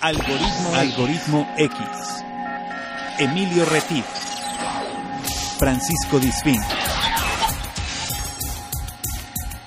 Algoritmo, Algoritmo X. Emilio Retif. Francisco Disfín.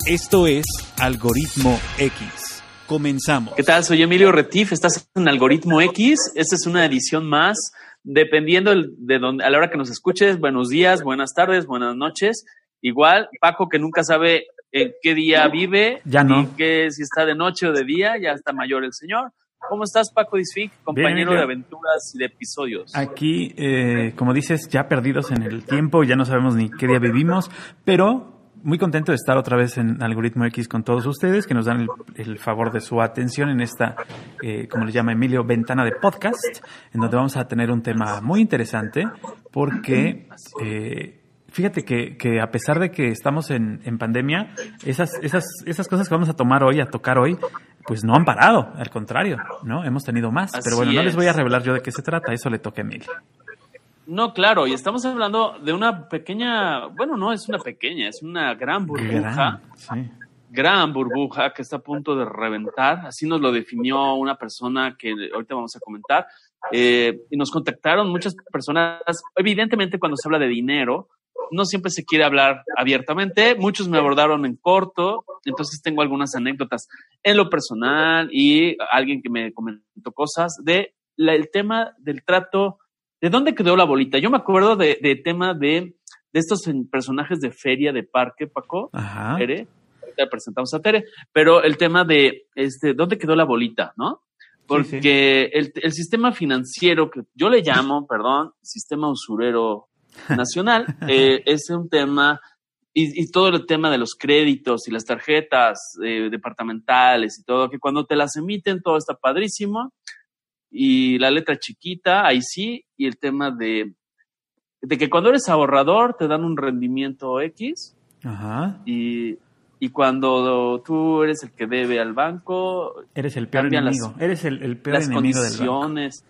Esto es Algoritmo X. Comenzamos. ¿Qué tal? Soy Emilio Retif. Estás en Algoritmo X. Esta es una edición más. Dependiendo de donde, a la hora que nos escuches, buenos días, buenas tardes, buenas noches. Igual, Paco, que nunca sabe en qué día vive, Ya no. qué, si está de noche o de día, ya está mayor el señor. ¿Cómo estás, Paco Disfic, compañero de aventuras y de episodios? Aquí, eh, como dices, ya perdidos en el tiempo, ya no sabemos ni qué día vivimos, pero muy contento de estar otra vez en Algoritmo X con todos ustedes, que nos dan el, el favor de su atención en esta, eh, como le llama Emilio, ventana de podcast, en donde vamos a tener un tema muy interesante, porque eh, fíjate que, que a pesar de que estamos en, en pandemia, esas, esas, esas cosas que vamos a tomar hoy, a tocar hoy, pues no han parado, al contrario, ¿no? Hemos tenido más, Así pero bueno, no les es. voy a revelar yo de qué se trata, eso le toca a Emilio. No, claro, y estamos hablando de una pequeña, bueno, no es una pequeña, es una gran burbuja. Gran, sí. gran burbuja que está a punto de reventar. Así nos lo definió una persona que ahorita vamos a comentar. Eh, y nos contactaron muchas personas. Evidentemente, cuando se habla de dinero, no siempre se quiere hablar abiertamente. Muchos me abordaron en corto, entonces tengo algunas anécdotas en lo personal y alguien que me comentó cosas de la- el tema del trato. ¿De dónde quedó la bolita? Yo me acuerdo de, de tema de, de estos personajes de feria de parque, Paco. Ajá. Tere. Ahorita presentamos a Tere, pero el tema de este, ¿dónde quedó la bolita? ¿No? Porque El, el sistema financiero, que yo le llamo, perdón, sistema usurero nacional, eh, es un tema, y, y todo el tema de los créditos y las tarjetas eh, departamentales y todo, que cuando te las emiten todo está padrísimo, y la letra chiquita, ahí sí, y el tema de, de que cuando eres ahorrador te dan un rendimiento X, Ajá. y, y cuando tú eres el que debe al banco, Eres el peor Cambian las- enemigo. Eres el, el peor las enemigo del banco. condiciones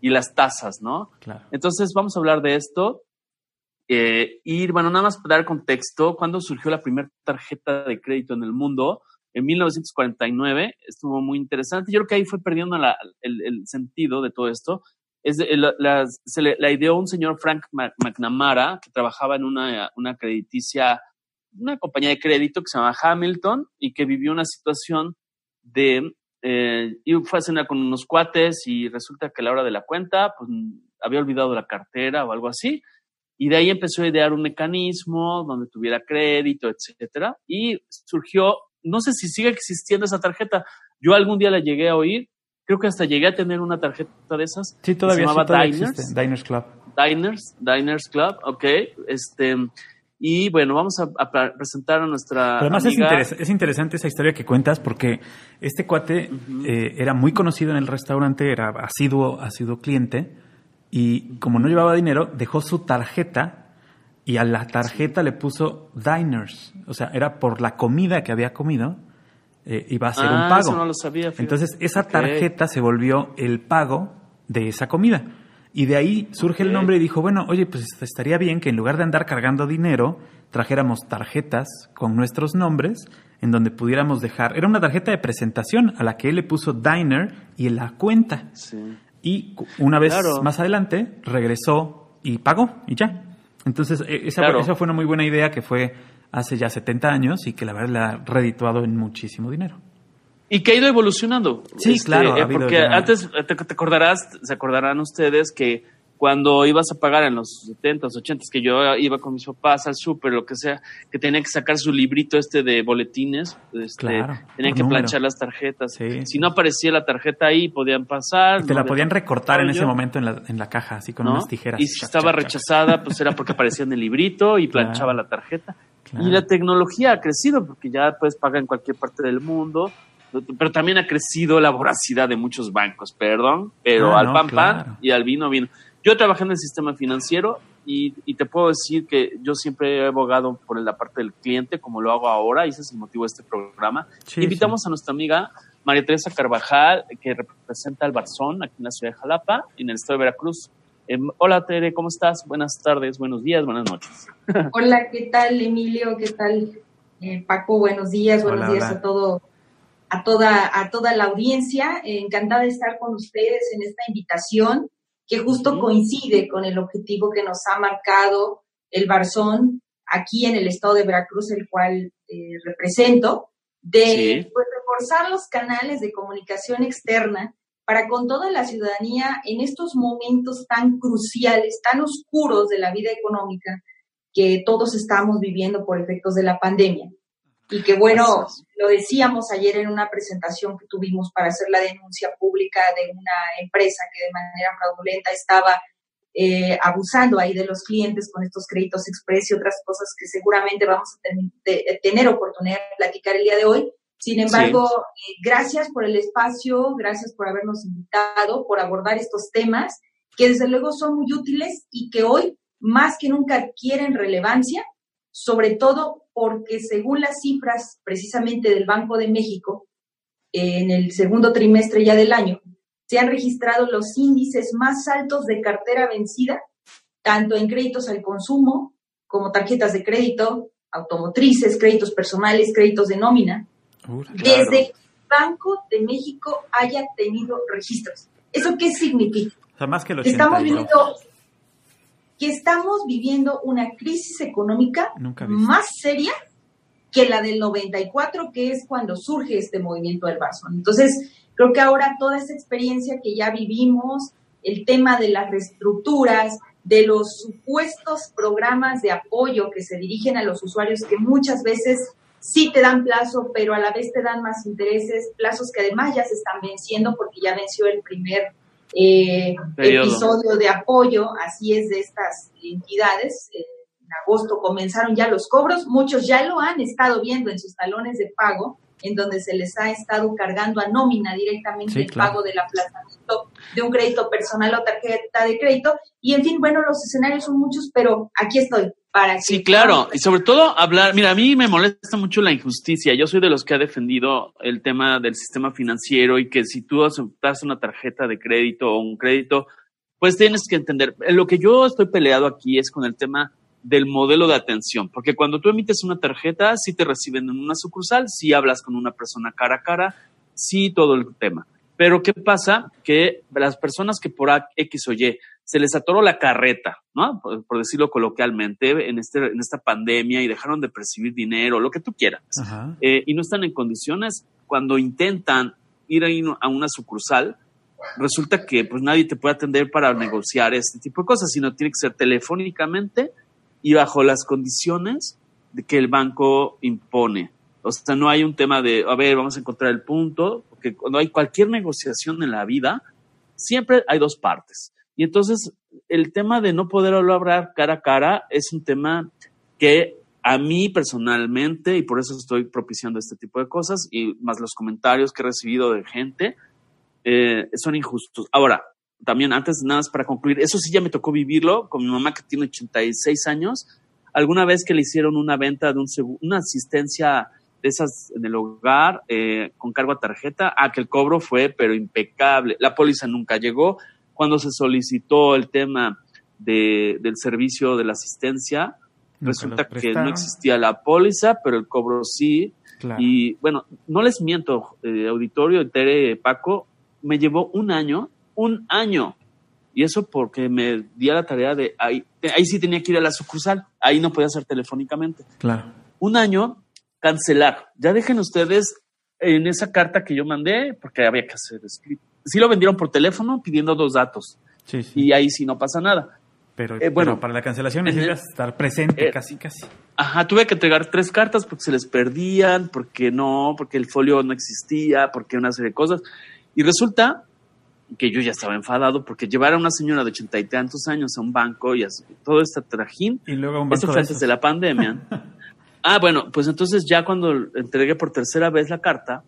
y las tasas, ¿no? Claro. Entonces vamos a hablar de esto. Eh, y bueno, nada más para dar contexto, cuando surgió la primera tarjeta de crédito en el mundo, en 1949, estuvo muy interesante. Yo creo que ahí fue perdiendo la- el, el sentido de todo esto. Es de- la, la- se le, la ideó un señor Frank McNamara, que trabajaba en una, una crediticia, una compañía de crédito que se llama Hamilton y que vivió una situación de eh, y fue a cenar con unos cuates y resulta que a la hora de la cuenta, pues había olvidado la cartera o algo así. Y de ahí empezó a idear un mecanismo donde tuviera crédito, etcétera. Y surgió, no sé si sigue existiendo esa tarjeta. Yo algún día la llegué a oír. Creo que hasta llegué a tener una tarjeta de esas. Sí, todavía, se sí, llamaba todavía Diners. existe. Diners Club. Diners, Diners Club, ok. Este, y bueno, vamos a, a pre- presentar a nuestra. Pero además es, amiga. interes- es interesante esa historia que cuentas porque este cuate eh, era muy conocido en el restaurante, era asiduo, asiduo cliente y como no llevaba dinero, dejó su tarjeta y a la tarjeta le puso diners. O sea, era por la comida que había comido, eh, iba a ser Ah, un pago. eso no lo sabía, fíjate. Entonces esa tarjeta se volvió el pago de esa comida. Y de ahí surge el nombre y dijo, bueno, oye, pues estaría bien que en lugar de andar cargando dinero, trajéramos tarjetas con nuestros nombres en donde pudiéramos dejar. Era una tarjeta de presentación a la que él le puso diner y la cuenta. Sí. Y una vez Claro. más adelante regresó y pagó y ya. Entonces, e- esa, Claro. esa fue una muy buena idea que fue hace ya 70 años y que la verdad le ha redituado en muchísimo dinero. Y que ha ido evolucionando. Sí, claro, ha eh, porque ya- antes eh, te, te acordarás, se acordarán ustedes que cuando ibas a pagar en los 70s, 80s, que yo iba con mis papás al súper, lo que sea, que tenía que sacar su librito este de boletines, este, Claro, tenían que número. planchar las tarjetas. Sí. Si no aparecía la tarjeta ahí, podían pasar. Y te no la podían recortar en ese momento en la, en la caja, así con ¿no? unas tijeras. Y si Chac, estaba chac, chac. rechazada, pues era porque aparecía en el librito y Claro. planchaba la tarjeta. Claro. Y la tecnología ha crecido porque ya puedes pagar en cualquier parte del mundo, pero también ha crecido la voracidad de muchos bancos, perdón, pero Ah, al no, pan claro. pan y al vino vino. Yo trabajé en el sistema financiero y, y te puedo decir que yo siempre he abogado por la parte del cliente, como lo hago ahora, y ese es el motivo de este programa. Sí, Invitamos a nuestra amiga María Teresa Carvajal, que representa al Barzón aquí en la ciudad de Jalapa, en el estado de Veracruz. Em, hola Tere, ¿cómo estás? Buenas tardes, buenos días, buenas noches. Hola, ¿qué tal Emilio? ¿Qué tal eh, Paco? Buenos días, buenos Hola, días hola. a todo a toda, a toda la audiencia. encantada de estar con ustedes en esta invitación que justo coincide con el objetivo que nos ha marcado el Barzón aquí en el estado de Veracruz, el cual eh, represento, de pues, reforzar los canales de comunicación externa para con toda la ciudadanía en estos momentos tan cruciales, tan oscuros de la vida económica que todos estamos viviendo por efectos de la pandemia. Y que bueno, lo decíamos ayer en una presentación que tuvimos para hacer la denuncia pública de una empresa que de manera fraudulenta estaba eh, abusando ahí de los clientes con estos créditos express y otras cosas que seguramente vamos a tener oportunidad de platicar el día de hoy. Sin embargo, eh, gracias por el espacio, gracias por habernos invitado, por abordar estos temas que desde luego son muy útiles y que hoy más que nunca adquieren relevancia, sobre todo porque según las cifras precisamente del Banco de México, en el segundo trimestre ya del año, se han registrado los índices más altos de cartera vencida, tanto en créditos al consumo como tarjetas de crédito, automotrices, créditos personales, créditos de nómina, desde que el Banco de México haya tenido registros. ¿Eso qué significa? más que estamos viviendo que estamos viviendo una crisis económica más seria que la del 94, que es cuando surge este movimiento del vaso. Entonces, creo que ahora toda esa experiencia que ya vivimos, el tema de las reestructuras, de los supuestos programas de apoyo que se dirigen a los usuarios, que muchas veces sí te dan plazo, pero a la vez te dan más intereses, plazos que además ya se están venciendo porque ya venció el primer eh, episodio de apoyo, así es de estas entidades. en agosto comenzaron ya los cobros, muchos ya lo han estado viendo en sus talones de pago, en donde se les ha estado cargando a nómina directamente el pago del aplazamiento de un crédito personal o tarjeta de crédito. Y en fin, bueno, los escenarios son muchos, pero aquí estoy para que... Sí, claro, y sobre todo hablar, mira, a mí me molesta mucho la injusticia. Yo soy de los que ha defendido el tema del sistema financiero y que si tú aceptas una tarjeta de crédito o un crédito, pues tienes que entender, lo que yo estoy peleado aquí es con el tema del modelo de atención, porque cuando tú emites una tarjeta, sí te reciben en una sucursal, sí hablas con una persona cara a cara, sí todo el tema. Pero ¿qué pasa? Que las personas que por X o Y se les atoró la carreta, ¿no? Por, decirlo coloquialmente, en, este, en esta pandemia y dejaron de percibir dinero, lo que tú quieras, eh, y no están en condiciones, cuando intentan ir a una sucursal, resulta que pues nadie te puede atender para negociar este tipo de cosas, sino tiene que ser telefónicamente y bajo las condiciones de que el banco impone. O sea, no hay un tema de, a ver, vamos a encontrar el punto, porque cuando hay cualquier negociación en la vida, siempre hay dos partes. Y entonces, el tema de no poder hablar cara a cara es un tema que a mí personalmente, y por eso estoy propiciando este tipo de cosas, y más los comentarios que he recibido de gente, eh, son injustos. Ahora, también antes de nada para concluir, eso sí ya me tocó vivirlo con mi mamá que tiene 86 años. Alguna vez que le hicieron una venta de un una asistencia de esas en el hogar eh, con cargo a tarjeta, a ah, que el cobro fue pero impecable. La póliza nunca llegó. Cuando se solicitó el tema de, del servicio de la asistencia, resulta que no existía la póliza, pero el cobro sí. Y bueno, no les miento, eh, auditorio, Tere, Paco, me llevó un año un año. Y eso porque me di a la tarea de, ahí, ahí sí tenía que ir a la sucursal, ahí no podía hacer telefónicamente. Claro. Un año, cancelar. Ya dejen ustedes en esa carta que yo mandé, porque había que hacer escrito. Sí lo vendieron por teléfono pidiendo dos datos. Sí, Y ahí sí no pasa nada. Pero, eh, bueno, para la cancelación necesitas estar presente eh, casi, casi. Ajá, tuve que entregar tres cartas porque se les perdían, porque no, porque el folio no existía, porque una serie de cosas. Y resulta que yo ya estaba enfadado porque llevar a una señora de ochenta y tantos años a un banco y todo este trajín, y luego un eso fue antes de la pandemia. ah, bueno, pues entonces ya cuando entregué por tercera vez la carta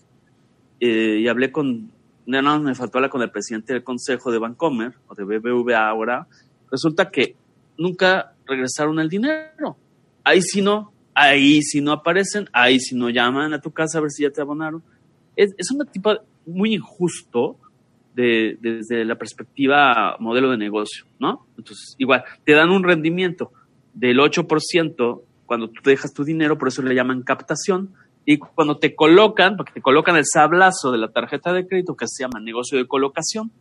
eh, y hablé con, no, no, me faltó hablar con el presidente del consejo de Bancomer o de BBVA ahora, resulta que nunca regresaron el dinero. Ahí sí no, ahí sí no aparecen, ahí sí no llaman a tu casa a ver si ya te abonaron. Es, es un tipo muy injusto desde la perspectiva modelo de negocio, ¿no? Entonces, igual, te dan un rendimiento del 8% cuando tú dejas tu dinero, por eso le llaman captación, Y cuando te colocan, porque te colocan el sablazo de la tarjeta de crédito que se llama negocio de colocación,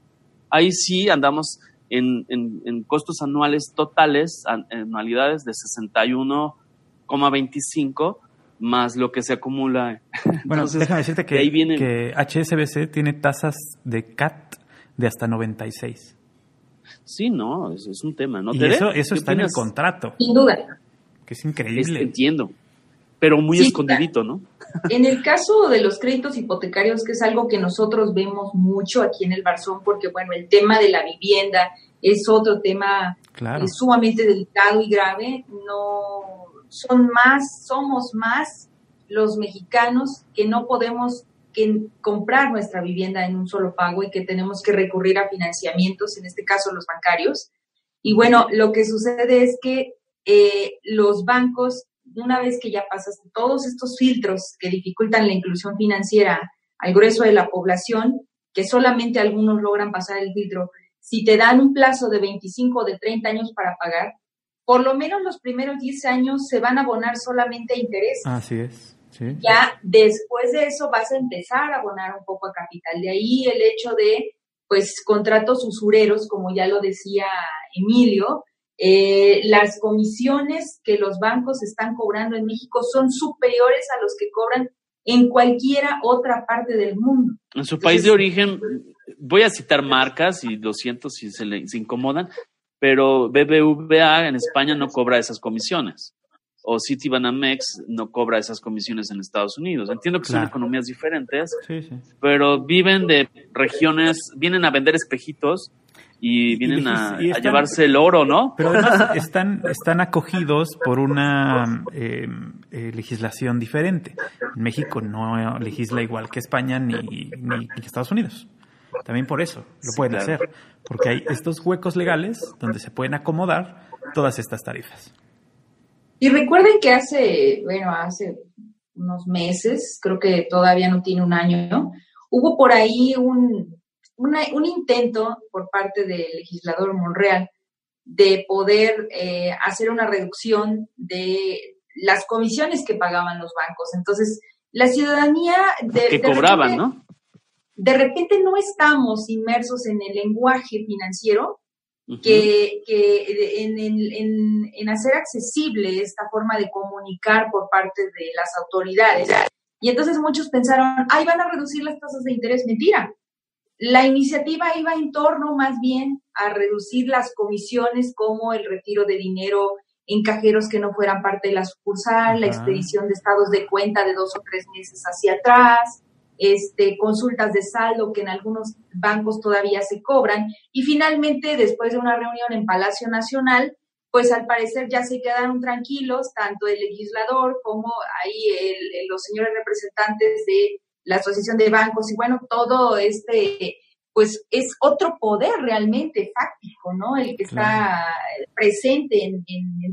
ahí sí andamos en, en, costos anuales totales, anualidades de 61,25 más lo que se acumula. Bueno, déjame decirte que, que HSBC tiene tasas de CAT de hasta 96. Sí, no, eso es un tema, ¿no? Y eso, eso está en el contrato. Sin duda. Que es increíble. entiendo, pero muy escondidito, ¿no? En el caso de los créditos hipotecarios, que es algo que nosotros vemos mucho aquí en el Barzón, porque bueno, el tema de la vivienda es otro tema sumamente delicado y grave. No son más, somos más los mexicanos que no podemos que comprar nuestra vivienda en un solo pago y que tenemos que recurrir a financiamientos, en este caso los bancarios. Y bueno, lo que sucede es que eh, los bancos, una vez que ya pasaste todos estos filtros que dificultan la inclusión financiera al grueso de la población, que solamente algunos logran pasar el filtro, si te dan un plazo de 25 o de 30 años para pagar, por lo menos los primeros 10 años se van a abonar solamente a intereses. Así es. Ya después de eso vas a empezar a abonar un poco a capital. De ahí el hecho de, pues, contratos usureros, como ya lo decía Emilio, eh, las comisiones que los bancos están cobrando en México son superiores a los que cobran en cualquiera otra parte del mundo. En su país de origen, voy a citar marcas y lo siento si se, le, se incomodan, pero BBVA en España no cobra esas comisiones o Citibanamex no cobra esas comisiones en Estados Unidos. Entiendo que son economías diferentes, pero viven de regiones, vienen a vender espejitos y vienen a, llevarse el oro, ¿no? Pero además están, están acogidos por una em, eh, legislación diferente. México no legisla igual que España ni, ni, Estados Unidos. También por eso lo pueden hacer, porque hay estos huecos legales donde se pueden acomodar todas estas tarifas. Y recuerden que hace, bueno, hace unos meses, creo que todavía no tiene un año, hubo por ahí un, un intento por parte del legislador Monreal de poder eh, hacer una reducción de las comisiones que pagaban los bancos. Entonces, la ciudadanía... De, que cobraban, ¿no? De repente no estamos inmersos en el lenguaje financiero que, que en, en, en, hacer accesible esta forma de comunicar por parte de las autoridades. Y entonces muchos pensaron, ay, van a reducir las tasas de interés. Mentira. La iniciativa iba en torno más bien a reducir las comisiones como el retiro de dinero en cajeros que no fueran parte de la sucursal, la expedición de estados de cuenta de dos o tres meses hacia atrás, este, consultas de saldo que en algunos bancos todavía se cobran. Y finalmente, después de una reunión en Palacio Nacional, pues al parecer ya se quedaron tranquilos, tanto el legislador como ahí los señores representantes de la Asociación de Bancos y bueno, todo este, pues es otro poder realmente fáctico, ¿no? El que está presente en,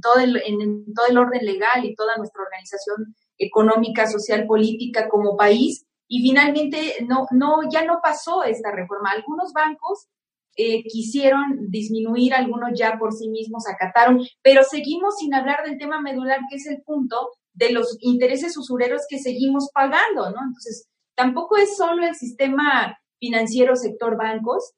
todo el, en todo el orden legal y toda nuestra organización económica, social, política como país y finalmente no, no, ya no pasó esta reforma. Algunos bancos eh, quisieron disminuir, algunos ya por sí mismos acataron, pero seguimos sin hablar del tema medular, que es el punto de los intereses usureros que seguimos pagando, ¿no? Entonces, tampoco es solo el sistema financiero sector bancos,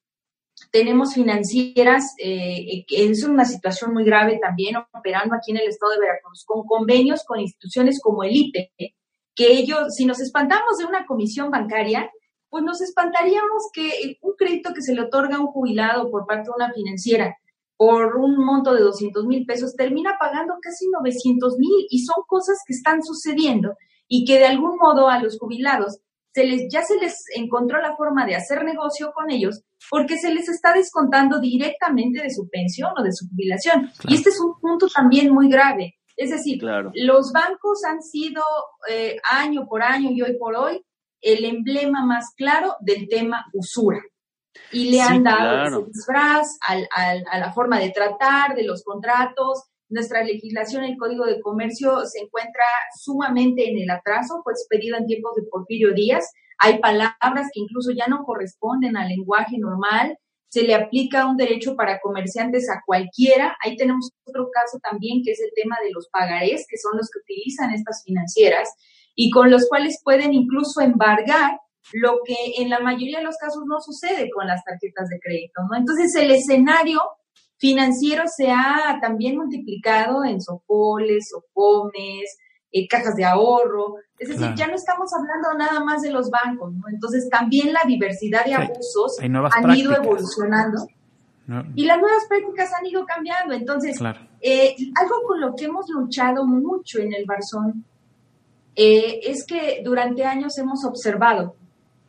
tenemos financieras, eh, que es una situación muy grave también, operando aquí en el estado de Veracruz, con convenios con instituciones como el IPE, que ellos, si nos espantamos de una comisión bancaria, pues nos espantaríamos que un crédito que se le otorga a un jubilado por parte de una financiera por un monto de 200 mil pesos termina pagando casi 900 mil y son cosas que están sucediendo y que de algún modo a los jubilados se les, ya se les encontró la forma de hacer negocio con ellos porque se les está descontando directamente de su pensión o de su jubilación. Y este es un punto también muy grave. Es decir, los bancos han sido eh, año por año y hoy por hoy el emblema más claro del tema usura. Y le han dado ese disfraz a la forma de tratar, de los contratos. Nuestra legislación, el Código de Comercio, se encuentra sumamente en el atraso, pues pedido en tiempos de Porfirio Díaz. Hay palabras que incluso ya no corresponden al lenguaje normal se le aplica un derecho para comerciantes a cualquiera. Ahí tenemos otro caso también que es el tema de los pagarés, que son los que utilizan estas financieras. y con los cuales pueden incluso embargar lo que en la mayoría de los casos no sucede con las tarjetas de crédito. Entonces el escenario financiero se ha también multiplicado en sopoles, sopomes, eh, cajas de ahorro, es decir, ya no estamos hablando nada más de los bancos, ¿no? Entonces también la diversidad de abusos han ido evolucionando. Y las nuevas prácticas han ido cambiando. Entonces, eh, algo con lo que hemos luchado mucho en el Barzón eh, es que durante años hemos observado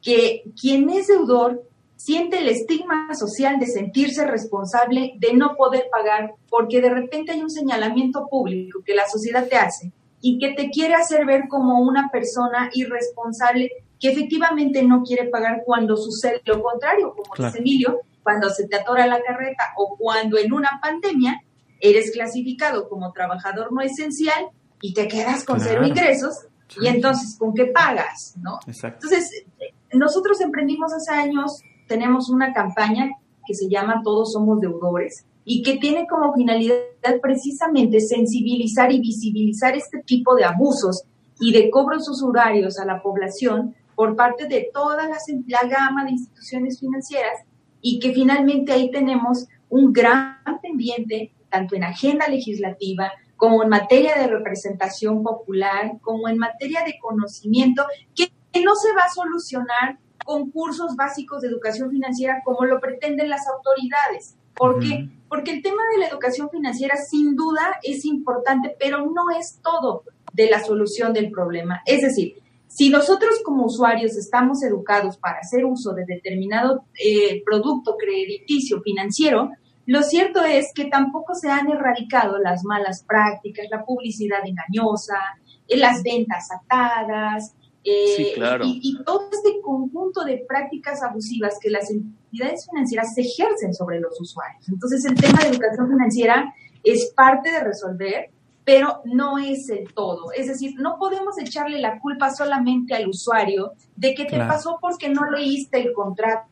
que quien es deudor siente el estigma social de sentirse responsable de no poder pagar porque de repente hay un señalamiento público que la sociedad te hace y que te quiere hacer ver como una persona irresponsable que efectivamente no quiere pagar cuando sucede lo contrario, como dice Emilio, cuando se te atora la carreta o cuando en una pandemia eres clasificado como trabajador no esencial y te quedas con cero ingresos y entonces ¿con qué pagas? ¿no? Entonces, nosotros emprendimos hace años, tenemos una campaña que se llama Todos somos deudores y que tiene como finalidad precisamente sensibilizar y visibilizar este tipo de abusos y de cobros usurarios a la población por parte de toda la, la gama de instituciones financieras y que finalmente ahí tenemos un gran pendiente, tanto en agenda legislativa como en materia de representación popular, como en materia de conocimiento, que no se va a solucionar con cursos básicos de educación financiera como lo pretenden las autoridades. ¿Por qué? Porque el tema de la educación financiera sin duda es importante, pero no es todo de la solución del problema. Es decir, si nosotros como usuarios estamos educados para hacer uso de determinado eh, producto crediticio financiero, lo cierto es que tampoco se han erradicado las malas prácticas, la publicidad engañosa, eh, las ventas atadas, eh, y, todo este conjunto de prácticas abusivas que las entidades financieras ejercen sobre los usuarios. Entonces, el tema de educación financiera es parte de resolver, pero no es el todo. Es decir, no podemos echarle la culpa solamente al usuario de que te pasó porque no leíste el contrato,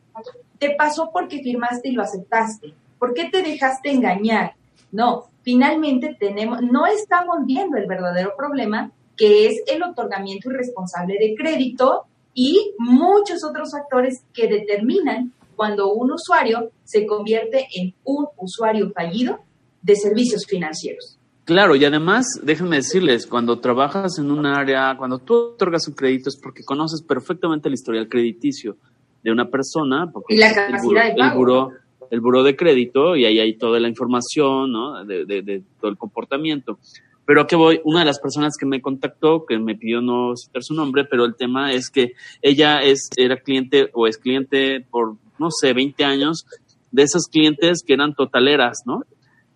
te pasó porque firmaste y lo aceptaste, ¿por qué te dejaste engañar? No, finalmente tenemos, no estamos viendo el verdadero problema, que es el otorgamiento irresponsable de crédito y muchos otros factores que determinan cuando un usuario se convierte en un usuario fallido de servicios financieros. Claro, y además, déjenme decirles, cuando trabajas en un área, cuando tú otorgas un crédito es porque conoces perfectamente el historial crediticio de una persona, porque y la capacidad el, buro, el buro de crédito y ahí hay toda la información, ¿no? De, de todo el comportamiento. Pero a qué voy, una de las personas que me contactó, que me pidió no citar su nombre, pero el tema es que ella es, era cliente o es cliente por, no sé, 20 años de esas clientes que eran totaleras, ¿no?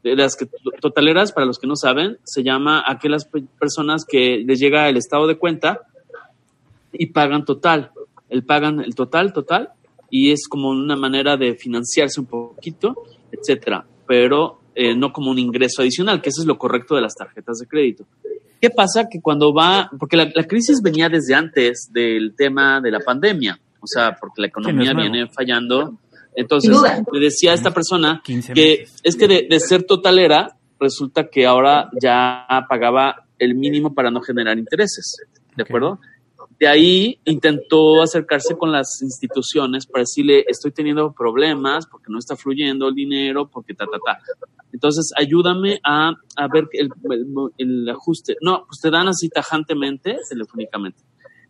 De las que totaleras, para los que no saben, se llama aquellas personas que les llega el estado de cuenta y pagan total. El pagan el total, total, y es como una manera de financiarse un poquito, etcétera. Pero eh, no como un ingreso adicional, que eso es lo correcto de las tarjetas de crédito. ¿Qué pasa? Que cuando va, porque la, crisis venía desde antes del tema de la pandemia, o sea, porque la economía viene fallando. Entonces, le decía a esta persona que es que de, de ser totalera, resulta que ahora ya pagaba el mínimo para no generar intereses, ¿de acuerdo? De ahí intentó acercarse con las instituciones para decirle, estoy teniendo problemas porque no está fluyendo el dinero, porque ta, ta, ta. Entonces, ayúdame a, a ver el, el, ajuste. No, pues te dan así tajantemente, telefónicamente.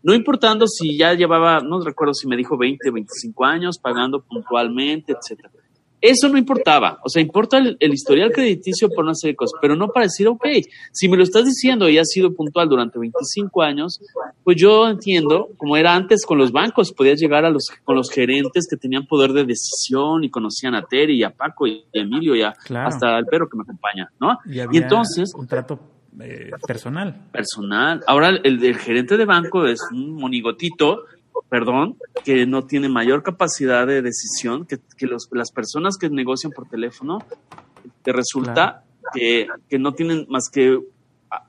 No importando si ya llevaba, no recuerdo si me dijo 20, 25 años, pagando puntualmente, etcétera. Eso no importaba, o sea, importa el, historial crediticio por una serie de cosas, pero no para decir, ok, si me lo estás diciendo y has sido puntual durante 25 años, pues yo entiendo, como era antes con los bancos, podías llegar a los, con los gerentes que tenían poder de decisión y conocían a Terry y a Paco y a Emilio y hasta al perro que me acompaña, ¿no? Y, entonces... Un trato eh, personal. Personal. Ahora el, el gerente de banco es un monigotito perdón, que no tiene mayor capacidad de decisión que, que los, las personas que negocian por teléfono, te resulta que, que, no tienen más que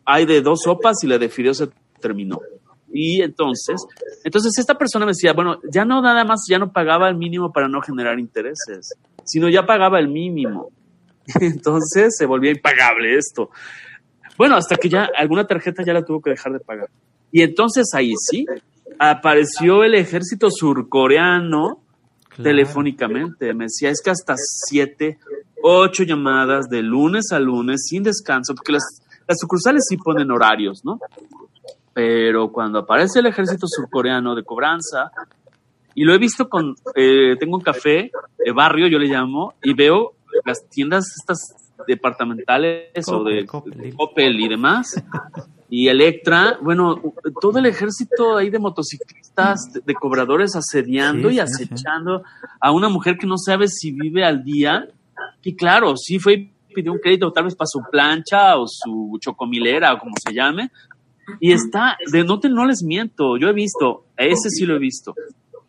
hay de dos sopas y la de fideo se terminó. Y entonces, entonces esta persona me decía, bueno, ya no nada más, ya no pagaba el mínimo para no generar intereses, sino ya pagaba el mínimo. Entonces se volvía impagable esto. Bueno, hasta que ya alguna tarjeta ya la tuvo que dejar de pagar. Y entonces ahí sí, apareció el ejército surcoreano telefónicamente. Me decía, es que hasta siete, ocho llamadas de lunes a lunes sin descanso, porque las, las sucursales sí ponen horarios, ¿no? Pero cuando aparece el ejército surcoreano de cobranza, y lo he visto con, eh, tengo un café de barrio, yo le llamo, y veo las tiendas estas departamentales o de Opel y demás, y Electra, bueno, todo el ejército ahí de motociclistas, de, cobradores asediando y acechando a una mujer que no sabe si vive al día, que claro, sí fue y pidió un crédito tal vez para su plancha o su chocomilera o como se llame, y está, de no, te, no les miento, yo he visto, ese sí lo he visto,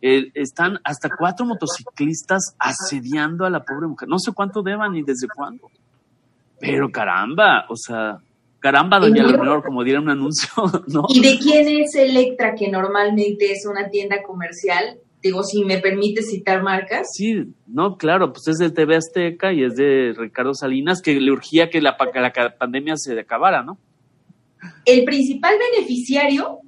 están hasta cuatro motociclistas asediando a la pobre mujer. No sé cuánto deban ni desde cuándo. Pero caramba, o sea, caramba, doña Leonor, como diera un anuncio, ¿no? ¿Y de quién es Electra, que normalmente es una tienda comercial? Digo, si me permite citar marcas. Sí, no, claro, pues es del TV Azteca y es de Ricardo Salinas, que le urgía que la, la pandemia se acabara, ¿no? El principal beneficiario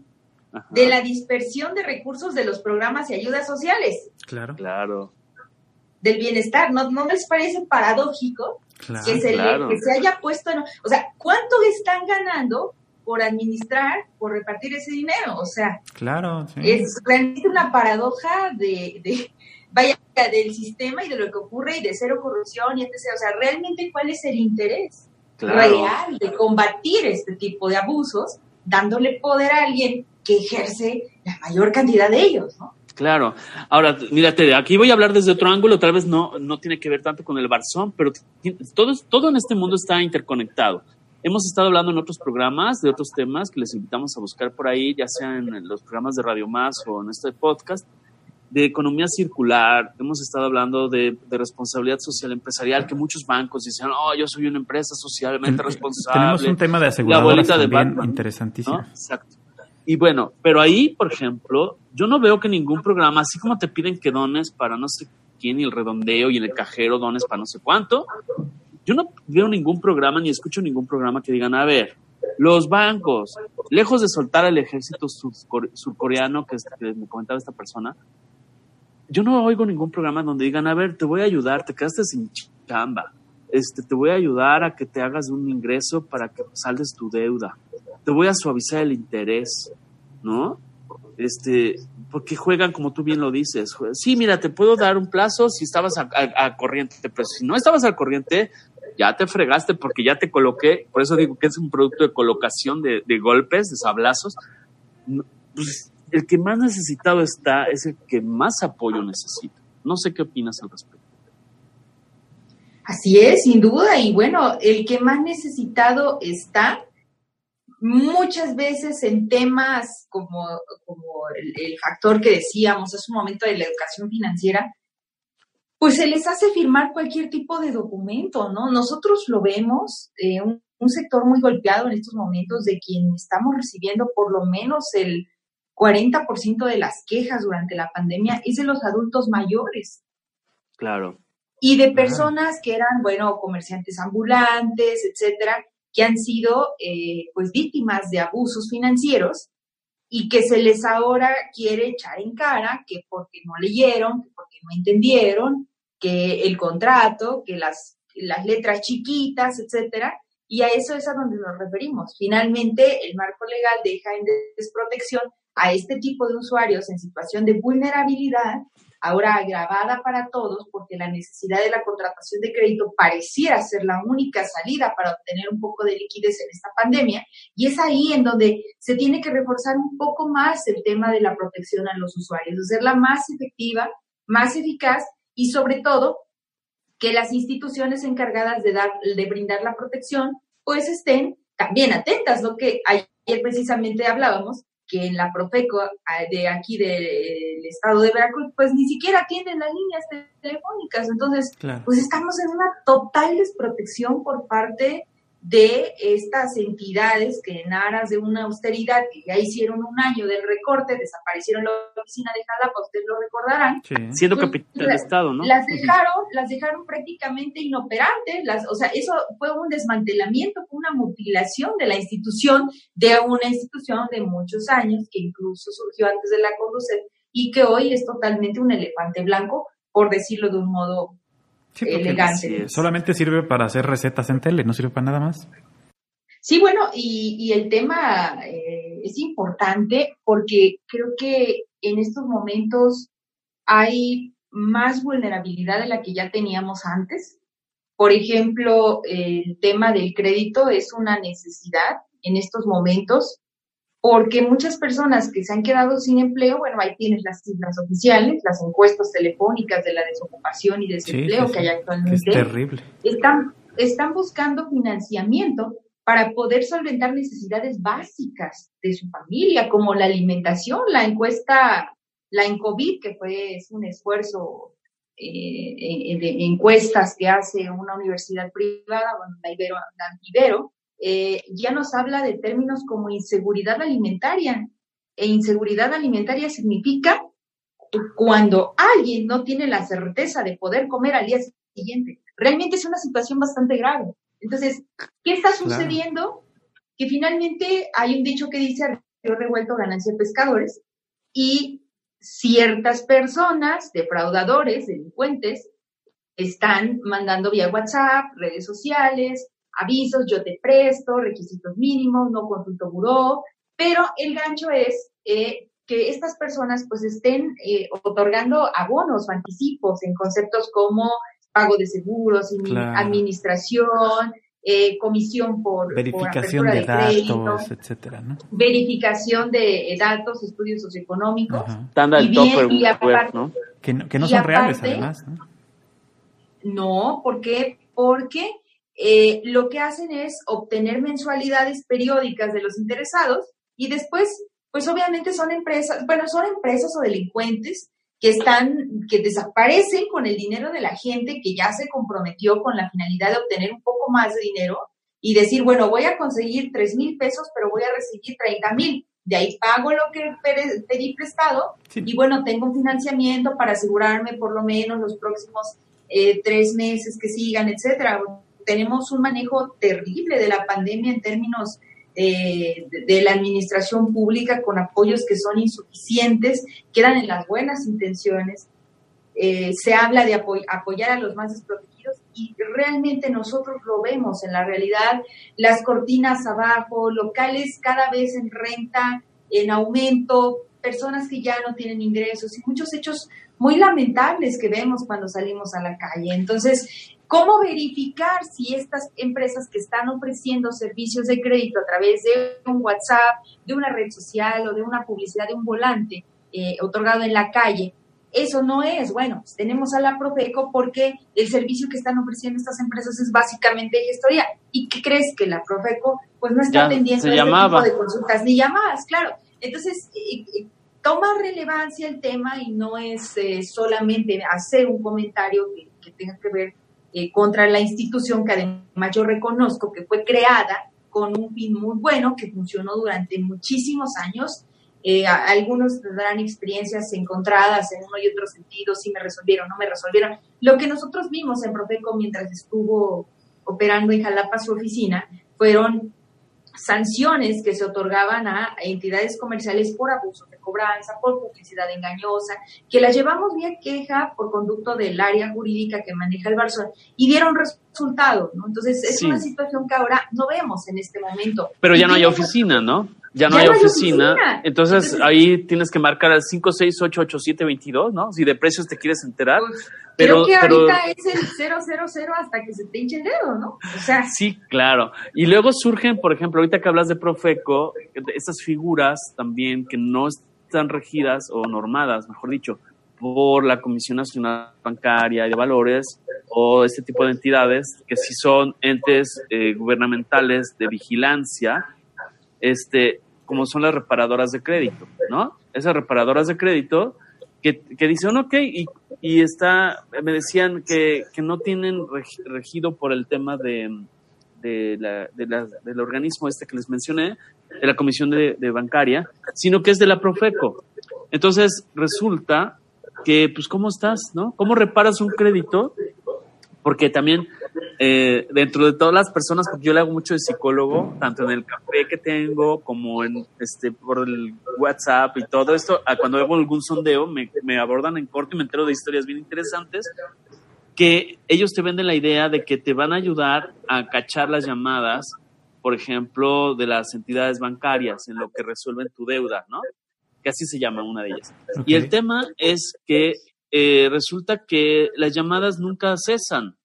de la dispersión de recursos de los programas y ayudas sociales. Claro. Claro. Del bienestar. ¿No, no les parece paradójico que, se que se haya puesto en... O sea, ¿cuánto están ganando por administrar, por repartir ese dinero? O sea, claro, es realmente una paradoja de, de, vaya, del sistema y de lo que ocurre y de cero corrupción y etc. O sea, realmente cuál es el interés real de combatir este tipo de abusos, dándole poder a alguien que ejerce la mayor cantidad de ellos, ¿no? Claro. Ahora, mírate, aquí voy a hablar desde otro ángulo, tal vez no, no tiene que ver tanto con el Barzón, pero todo, todo en este mundo está interconectado. Hemos estado hablando en otros programas de otros temas que les invitamos a buscar por ahí, ya sea en los programas de Radio Más o en este podcast, de economía circular. Hemos estado hablando de, responsabilidad social empresarial, que muchos bancos dicen, oh, yo soy una empresa socialmente responsable. Tenemos un tema de aseguradoras también interesantísimo. Exacto. Y bueno, pero ahí, por ejemplo, yo no veo que ningún programa, así como te piden que dones para no sé quién y el redondeo y en el cajero dones para no sé cuánto, yo no veo ningún programa ni escucho ningún programa que digan, a ver, los bancos, lejos de soltar al ejército surcoreano que, que me comentaba esta persona, yo no oigo ningún programa donde digan, a ver, te voy a ayudar, te quedaste sin chamba, este, te voy a ayudar a que te hagas un ingreso para que saldes tu deuda te voy a suavizar el interés, ¿no? Este, porque juegan como tú bien lo dices. Sí, mira, te puedo dar un plazo si estabas a, corriente, pero si no estabas al corriente, ya te fregaste porque ya te coloqué. Por eso digo que es un producto de colocación de, golpes, de sablazos. Pues, el que más necesitado está es el que más apoyo necesita. No sé qué opinas al respecto. Así es, sin duda. Y bueno, el que más necesitado está muchas veces en temas como, como el, factor que decíamos hace un momento de la educación financiera, pues se les hace firmar cualquier tipo de documento, ¿no? Nosotros lo vemos, eh, un, un, sector muy golpeado en estos momentos de quien estamos recibiendo por lo menos el 40% de las quejas durante la pandemia es de los adultos mayores. Claro. Y de personas que eran, bueno, comerciantes ambulantes, etcétera, que han sido eh, pues víctimas de abusos financieros y que se les ahora quiere echar en cara que porque no leyeron, que porque no entendieron, que el contrato, que las, las letras chiquitas, etcétera, y a eso es a donde nos referimos. Finalmente, el marco legal deja en desprotección a este tipo de usuarios en situación de vulnerabilidad ahora agravada para todos porque la necesidad de la contratación de crédito pareciera ser la única salida para obtener un poco de liquidez en esta pandemia. Y es ahí en donde se tiene que reforzar un poco más el tema de la protección a los usuarios, hacerla más efectiva, más eficaz y sobre todo que las instituciones encargadas de dar de brindar la protección pues estén también atentas, lo que ayer precisamente hablábamos que en la Profeco de aquí del estado de Veracruz, pues ni siquiera tienen las líneas telefónicas. Entonces, pues estamos en una total desprotección por parte de estas entidades que en aras de una austeridad, que ya hicieron un año del recorte, desaparecieron la oficina de Jalapa, ustedes lo recordarán. Siendo capital del Estado, ¿no? Las dejaron, las dejaron prácticamente inoperantes, las, o sea, eso fue un desmantelamiento, fue una mutilación de la institución, de una institución de muchos años, que incluso surgió antes de la conducir y que hoy es totalmente un elefante blanco, por decirlo de un modo elegante. solamente sirve para hacer recetas en tele, no sirve para nada más. Sí, bueno, y, el tema eh, es importante porque creo que en estos momentos hay más vulnerabilidad de la que ya teníamos antes. Por ejemplo, el tema del crédito es una necesidad en estos momentos porque muchas personas que se han quedado sin empleo, bueno, ahí tienes las cifras oficiales, las encuestas telefónicas de la desocupación y desempleo que, hay actualmente. es terrible. Están, están buscando financiamiento para poder solventar necesidades básicas de su familia, como la alimentación, la encuesta, la ENCOVID, que fue es un esfuerzo eh, eh, de encuestas que hace una universidad privada, bueno, la Ibero, la Ibero eh, ya nos habla de términos como inseguridad alimentaria. E inseguridad alimentaria significa cuando alguien no tiene la certeza de poder comer al día siguiente. Realmente es una situación bastante grave. Entonces, ¿qué está sucediendo? Que finalmente hay un dicho que dice río revuelto ganancia de pescadores y ciertas personas, defraudadores, delincuentes, están mandando vía WhatsApp, redes sociales, avisos, yo te presto, requisitos mínimos, no consulto buró, pero el gancho es eh, que estas personas pues estén eh, otorgando abonos o anticipos en conceptos como pago de seguros, administración, eh, comisión por verificación de, datos, etcétera, ¿no? Verificación de datos, estudios socioeconómicos. y, bien, y aparte, ¿no? Que no, que no son reales, además. ¿no? no, ¿por qué? Porque eh, lo que hacen es obtener mensualidades periódicas de los interesados y después, pues obviamente son empresas, bueno, son empresas o delincuentes que están, que desaparecen con el dinero de la gente que ya se comprometió con la finalidad de obtener un poco más de dinero y decir, bueno, voy a conseguir tres mil pesos, pero voy a recibir 30 mil. De ahí pago lo que pedí prestado y bueno, tengo un financiamiento para asegurarme por lo menos los próximos eh, tres meses que sigan, etcétera tenemos un manejo terrible de la pandemia en términos eh, de, la administración pública con apoyos que son insuficientes, quedan en las buenas intenciones. Eh, se habla de apoyar a los más desprotegidos y realmente nosotros lo vemos en la realidad, las cortinas abajo, locales cada vez en renta, en aumento, personas que ya no tienen ingresos y muchos hechos muy lamentables que vemos cuando salimos a la calle. Entonces, ¿Cómo verificar si estas empresas que están ofreciendo servicios de crédito a través de un WhatsApp, de una red social o de una publicidad de un volante eh, otorgado en la calle, eso no es? Bueno, pues tenemos a la Profeco porque el servicio que están ofreciendo estas empresas es básicamente gestoría. ¿Y qué crees que la Profeco pues no está atendiendo este tipo de consultas ni llamadas? Claro. Entonces, eh, eh, toma relevancia el tema y no es solamente hacer un comentario que tenga que ver eh, contra la institución que además yo reconozco que fue creada con un fin muy bueno, que funcionó durante muchísimos años. Eh, algunos tendrán experiencias encontradas en uno y otro sentido, si me resolvieron, no me resolvieron. Lo que nosotros vimos en Profeco mientras estuvo operando en Jalapa su oficina fueron sanciones que se otorgaban a entidades comerciales por abuso de cobranza, por publicidad engañosa, que las llevamos vía queja por conducto del área jurídica que maneja el Barzón y dieron resultados, ¿no? Entonces es una situación que ahora no vemos en este momento. Pero ya no hay oficina, ¿no? Ya no, hay, oficina. Entonces, ahí tienes que marcar al 5688722, ¿no? Si de precios te quieres enterar. Pues, pero, creo que ahorita es el 000 hasta que se te hinche el dedo, ¿no? O sea. Sí, claro. Y luego surgen, por ejemplo, ahorita que hablas de Profeco, estas figuras también que no están regidas o normadas, mejor dicho, por la Comisión Nacional Bancaria y de Valores o este tipo de entidades que sí son entes eh, gubernamentales de vigilancia este, como son las reparadoras de crédito, ¿no? Esas reparadoras de crédito que, que dicen, ok, y, y está, me decían que, que no tienen regido por el tema de, de la, de la, del organismo este que les mencioné, de la Comisión de, de Bancaria, sino que es de la Profeco. Entonces, resulta que, pues, ¿cómo estás? ¿No? ¿Cómo reparas un crédito? Porque también eh, dentro de todas las personas, porque yo le hago mucho de psicólogo, tanto en el café que tengo como en este por el WhatsApp y todo esto, cuando hago algún sondeo me, me abordan en corto y me entero de historias bien interesantes que ellos te venden la idea de que te van a ayudar a cachar las llamadas, por ejemplo, de las entidades bancarias en lo que resuelven tu deuda, ¿no? Que así se llama una de ellas. Y el tema es que eh, resulta que las llamadas nunca cesan.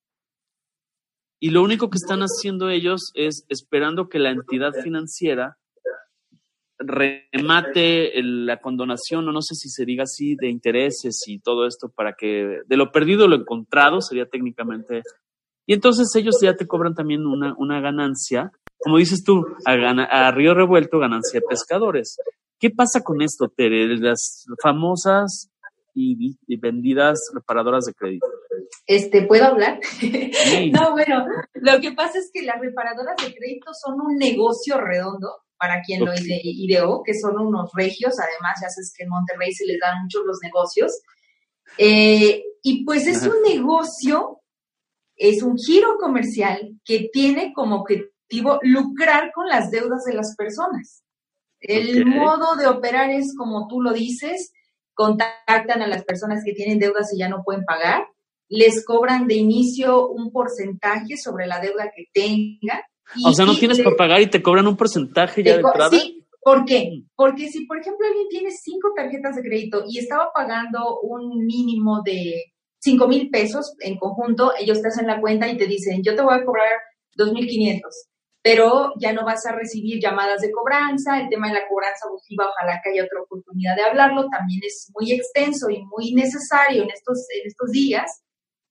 Y lo único que están haciendo ellos es esperando que la entidad financiera remate la condonación, o no sé si se diga así, de intereses y todo esto para que de lo perdido lo encontrado sería técnicamente. Y entonces ellos ya te cobran también una, una ganancia, como dices tú, a, a río revuelto, ganancia de pescadores. ¿Qué pasa con esto, Tere? Las famosas y, y vendidas reparadoras de crédito. Este, ¿puedo hablar? no, bueno, lo que pasa es que las reparadoras de crédito son un negocio redondo para quien lo ideó, que son unos regios, además ya sabes que en Monterrey se les dan mucho los negocios. Eh, y pues es un negocio, es un giro comercial que tiene como objetivo lucrar con las deudas de las personas. El modo de operar es como tú lo dices, contactan a las personas que tienen deudas y ya no pueden pagar, les cobran de inicio un porcentaje sobre la deuda que tengan o sea, no tienes para pagar y te cobran un porcentaje ya de entrada. Sí, ¿por qué? Mm. Porque si, por ejemplo, alguien tiene cinco tarjetas de crédito y estaba pagando un mínimo de cinco mil pesos en conjunto, ellos te hacen la cuenta y te dicen, yo te voy a cobrar dos mil quinientos, pero ya no vas a recibir llamadas de cobranza, el tema de la cobranza abusiva, ojalá que haya otra oportunidad de hablarlo, también es muy extenso y muy necesario en estos, en estos días.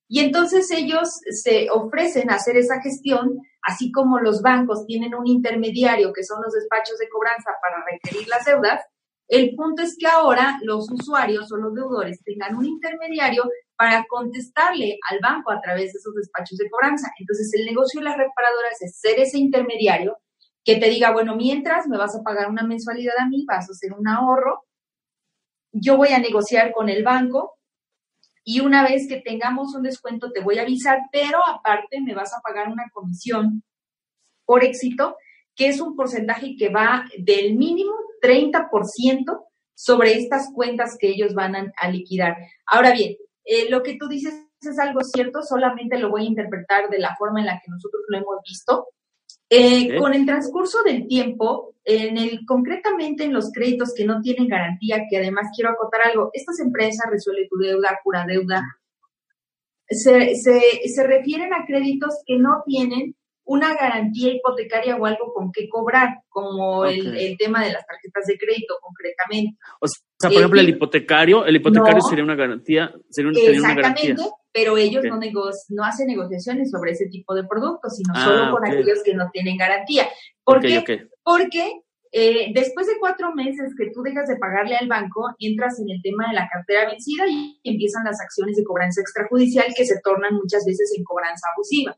Y entonces ellos se ofrecen a hacer esa gestión, así como los bancos tienen un intermediario que son los despachos de cobranza para requerir las deudas. El punto es que ahora los usuarios o los deudores tengan un intermediario para contestarle al banco a través de esos despachos de cobranza. Entonces el negocio de las reparadoras es ser ese intermediario que te diga, bueno, mientras me vas a pagar una mensualidad a mí, vas a hacer un ahorro, yo voy a negociar con el banco y una vez que tengamos un descuento te voy a avisar, pero aparte me vas a pagar una comisión por éxito, que es un porcentaje que va del mínimo 30% sobre estas cuentas que ellos van a, liquidar. Ahora bien, eh, lo que tú dices es algo cierto, solamente lo voy a interpretar de la forma en la que nosotros lo hemos visto. Eh, con el transcurso del tiempo, en el, concretamente en los créditos que no tienen garantía, que además quiero acotar algo, estas empresas resuelve tu deuda, cura deuda, se, se, se refieren a créditos que no tienen una garantía hipotecaria o algo con qué cobrar, como el, el, tema de las tarjetas de crédito concretamente. O sea, por ejemplo, el hipotecario, el hipotecario sería una garantía, sería, una garantía pero ellos no, no hacen negociaciones sobre ese tipo de productos, sino ah, solo con aquellos que no tienen garantía. ¿Por qué? Porque eh, después de cuatro meses que tú dejas de pagarle al banco, entras en el tema de la cartera vencida y empiezan las acciones de cobranza extrajudicial que se tornan muchas veces en cobranza abusiva.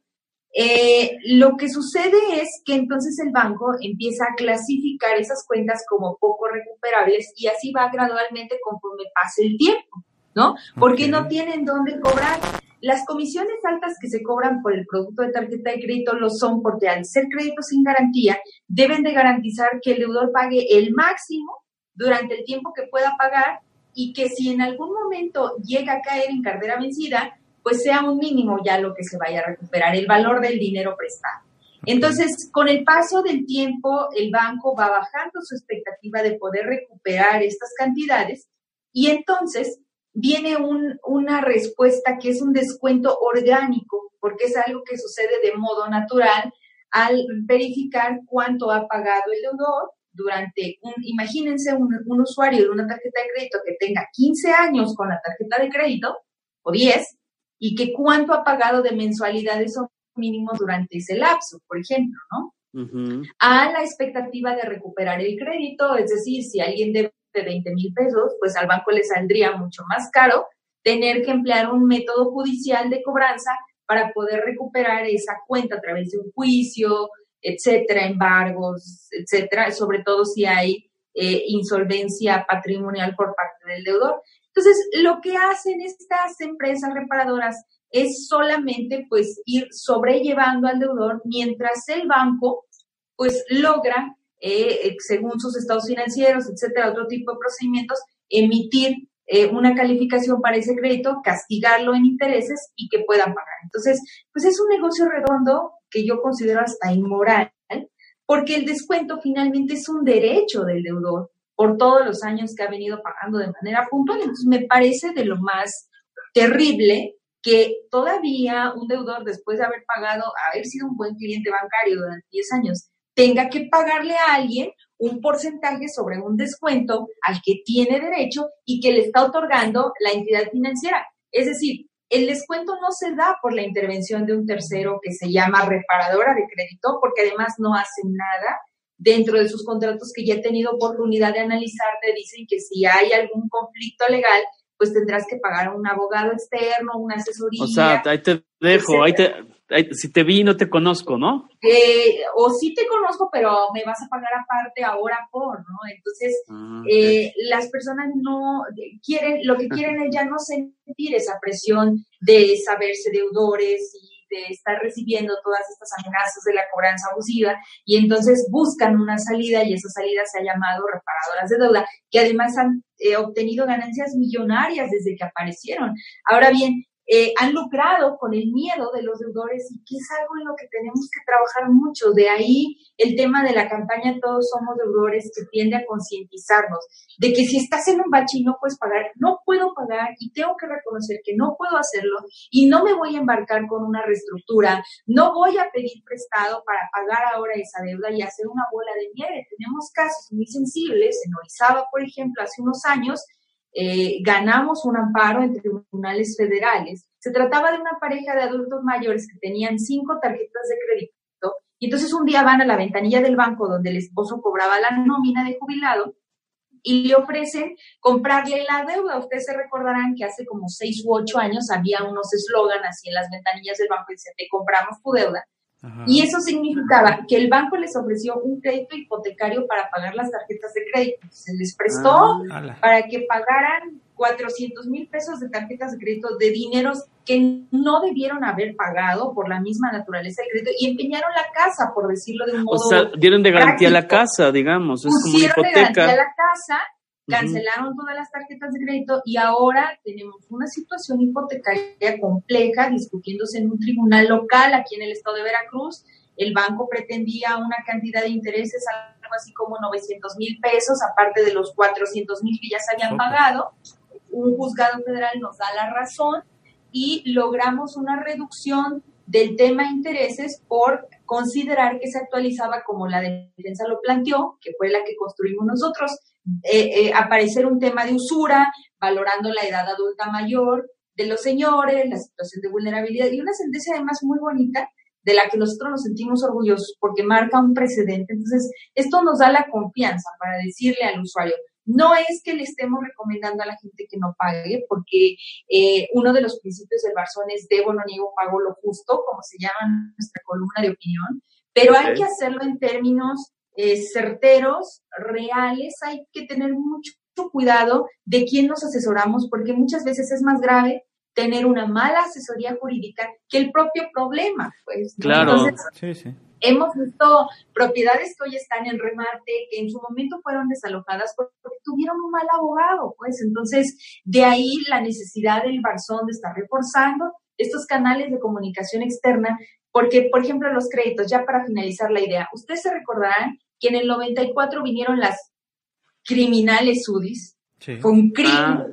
Eh, lo que sucede es que entonces el banco empieza a clasificar esas cuentas como poco recuperables y así va gradualmente conforme pase el tiempo. ¿no? Porque no tienen dónde cobrar. Las comisiones altas que se cobran por el producto de tarjeta de crédito lo son porque al ser créditos sin garantía, deben de garantizar que el deudor pague el máximo durante el tiempo que pueda pagar y que si en algún momento llega a caer en cartera vencida, pues sea un mínimo ya lo que se vaya a recuperar, el valor del dinero prestado. Entonces, con el paso del tiempo, el banco va bajando su expectativa de poder recuperar estas cantidades y entonces viene una respuesta que es un descuento orgánico, porque es algo que sucede de modo natural al verificar cuánto ha pagado el deudor durante un, imagínense un, usuario de una tarjeta de crédito que tenga 15 años con la tarjeta de crédito, o 10, y que cuánto ha pagado de mensualidades o mínimos durante ese lapso, por ejemplo, ¿no? A la expectativa de recuperar el crédito, es decir, si alguien debe de 20 mil pesos, pues al banco le saldría mucho más caro tener que emplear un método judicial de cobranza para poder recuperar esa cuenta a través de un juicio, etcétera, embargos, etcétera, sobre todo si hay eh, insolvencia patrimonial por parte del deudor. Entonces, lo que hacen estas empresas reparadoras es solamente pues ir sobrellevando al deudor mientras el banco pues logra, eh, según sus estados financieros, etcétera, otro tipo de procedimientos, emitir eh, una calificación para ese crédito, castigarlo en intereses y que puedan pagar. Entonces, pues es un negocio redondo que yo considero hasta inmoral, porque el descuento finalmente es un derecho del deudor por todos los años que ha venido pagando de manera puntual. Entonces, me parece de lo más terrible que todavía un deudor, después de haber pagado, haber sido un buen cliente bancario durante 10 años, tenga que pagarle a alguien un porcentaje sobre un descuento al que tiene derecho y que le está otorgando la entidad financiera. Es decir, el descuento no se da por la intervención de un tercero que se llama reparadora de crédito, porque además no hace nada. Dentro de sus contratos que ya he tenido oportunidad de analizar, te dicen que si hay algún conflicto legal, pues tendrás que pagar a un abogado externo, una asesoría. O sea, ahí te dejo, ahí te, si te vi no te conozco, ¿no? Eh, o sí te conozco, pero me vas a pagar aparte ahora por, ¿no? Entonces, ah, eh, las personas no quieren, lo que quieren es ya no sentir esa presión de saberse deudores y de estar recibiendo todas estas amenazas de la cobranza abusiva y entonces buscan una salida y esa salida se ha llamado reparadoras de deuda, que además han eh, obtenido ganancias millonarias desde que aparecieron. Ahora bien, eh, han lucrado con el miedo de los deudores y que es algo en lo que tenemos que trabajar mucho. De ahí el tema de la campaña Todos somos deudores que tiende a concientizarnos de que si estás en un bache y no puedes pagar, no puedo pagar y tengo que reconocer que no puedo hacerlo y no me voy a embarcar con una reestructura, no voy a pedir prestado para pagar ahora esa deuda y hacer una bola de nieve. Tenemos casos muy sensibles, en Orizaba, por ejemplo, hace unos años, eh, ganamos un amparo en tribunales federales. Se trataba de una pareja de adultos mayores que tenían cinco tarjetas de crédito y entonces un día van a la ventanilla del banco donde el esposo cobraba la nómina de jubilado y le ofrecen comprarle la deuda. Ustedes se recordarán que hace como seis u ocho años había unos eslogan así en las ventanillas del banco y dice, te compramos tu deuda. Y eso significaba que el banco les ofreció un crédito hipotecario para pagar las tarjetas de crédito. Se les prestó ah, para que pagaran 400 mil pesos de tarjetas de crédito de dineros que no debieron haber pagado por la misma naturaleza del crédito y empeñaron la casa, por decirlo de un modo. O sea, dieron de garantía la casa, digamos. Es como hipoteca. de garantía la casa cancelaron todas las tarjetas de crédito y ahora tenemos una situación hipotecaria compleja discutiéndose en un tribunal local aquí en el estado de Veracruz. El banco pretendía una cantidad de intereses algo así como 900 mil pesos, aparte de los 400 mil que ya se habían pagado. Un juzgado federal nos da la razón y logramos una reducción del tema intereses por considerar que se actualizaba como la defensa lo planteó, que fue la que construimos nosotros, eh, eh, aparecer un tema de usura, valorando la edad adulta mayor de los señores, la situación de vulnerabilidad y una sentencia además muy bonita de la que nosotros nos sentimos orgullosos porque marca un precedente. Entonces, esto nos da la confianza para decirle al usuario, no es que le estemos recomendando a la gente que no pague, porque eh, uno de los principios del Barzón es debo, no niego, pago lo justo, como se llama en nuestra columna de opinión, pero hay que hacerlo en términos eh, certeros, reales, hay que tener mucho cuidado de quién nos asesoramos, porque muchas veces es más grave tener una mala asesoría jurídica que el propio problema. Pues, Claro. sí, sí. Hemos visto propiedades que hoy están en remate, que en su momento fueron desalojadas porque tuvieron un mal abogado, pues. Entonces de ahí la necesidad del Barzón de estar reforzando estos canales de comunicación externa, porque, por ejemplo, los créditos, ya para finalizar la idea, ustedes se recordarán que en el 94 vinieron las criminales UDIs, fue un crimen. Ah,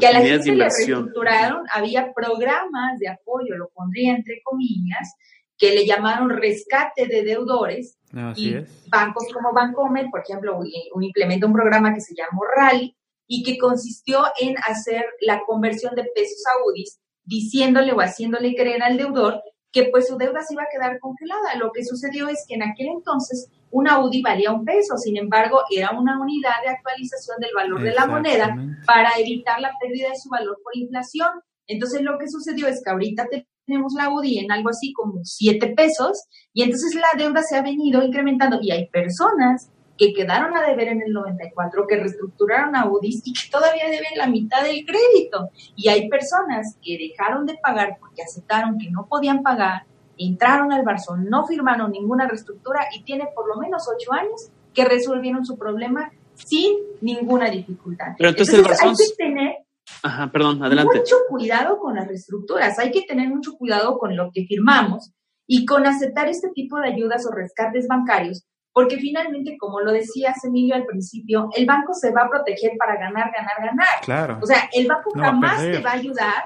que a la gente le reestructuraron, había programas de apoyo, lo pondría entre comillas, que le llamaron rescate de deudores. y bancos como Bancomer, por ejemplo, implementa un programa que se llamó Rally y que consistió en hacer la conversión de pesos a UDIs, diciéndole o haciéndole creer al deudor que pues su deuda se iba a quedar congelada. Lo que sucedió es que en aquel entonces una UDI valía un peso, sin embargo era una unidad de actualización del valor de la moneda para evitar la pérdida de su valor por inflación. Entonces lo que sucedió es que ahorita tenemos la UDI en algo así como 7 pesos y entonces la deuda se ha venido incrementando y hay personas que quedaron a deber en el 94, que reestructuraron a UDIs y que todavía deben la mitad del crédito. Y hay personas que dejaron de pagar porque aceptaron que no podían pagar, entraron al Barzón, no firmaron ninguna reestructura y tiene por lo menos ocho años que resolvieron su problema sin ninguna dificultad. Pero entonces, el Barzón... Hay que tener Ajá, perdón, adelante. Mucho cuidado con las reestructuras, hay que tener mucho cuidado con lo que firmamos y con aceptar este tipo de ayudas o rescates bancarios, porque finalmente, como lo decía Emilio al principio, el banco se va a proteger para ganar, ganar, ganar. Claro. O sea, el banco jamás te va a ayudar,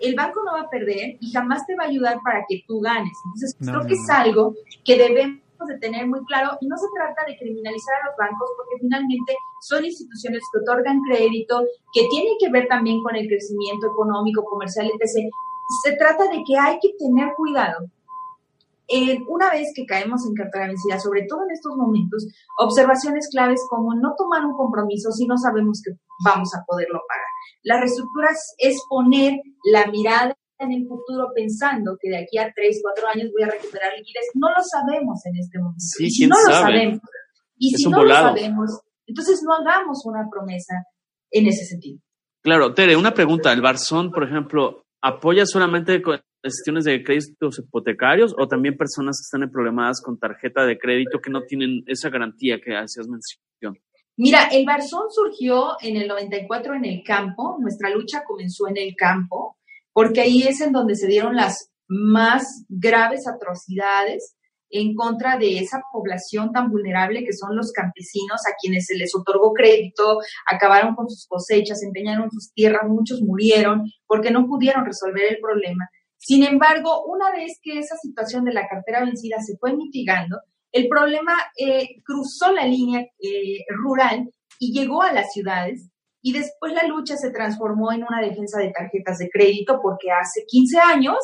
el banco no va a perder y jamás te va a ayudar para que tú ganes. Entonces, creo que es algo que debemos de tener muy claro y no se trata de criminalizar a los bancos porque finalmente son instituciones que otorgan crédito, que tienen que ver también con el crecimiento económico, comercial, etc. Se trata de que hay que tener cuidado. una vez que caemos en vencida, sobre todo en estos momentos, observaciones claves como no tomar un compromiso si no sabemos que vamos a poderlo pagar. Las reestructuras es poner la mirada en el futuro pensando que de aquí a tres, cuatro años voy a recuperar liquidez. No lo sabemos en este momento. y si no lo sabemos, y si no lo sabemos, entonces no hagamos una promesa en ese sentido. Claro, Tere, una pregunta. ¿El Barzón, por ejemplo, apoya solamente cuestiones de créditos hipotecarios o también personas que están en problemas con tarjeta de crédito que no tienen esa garantía que hacías mención? Mira, el Barzón surgió en el 94 en el campo, nuestra lucha comenzó en el campo, porque ahí es en donde se dieron las más graves atrocidades en contra de esa población tan vulnerable que son los campesinos a quienes se les otorgó crédito, acabaron con sus cosechas, empeñaron sus tierras, muchos murieron porque no pudieron resolver el problema. Sin embargo, una vez que esa situación de la cartera vencida se fue mitigando, el problema eh, cruzó la línea eh, rural y llegó a las ciudades y después la lucha se transformó en una defensa de tarjetas de crédito porque hace 15 años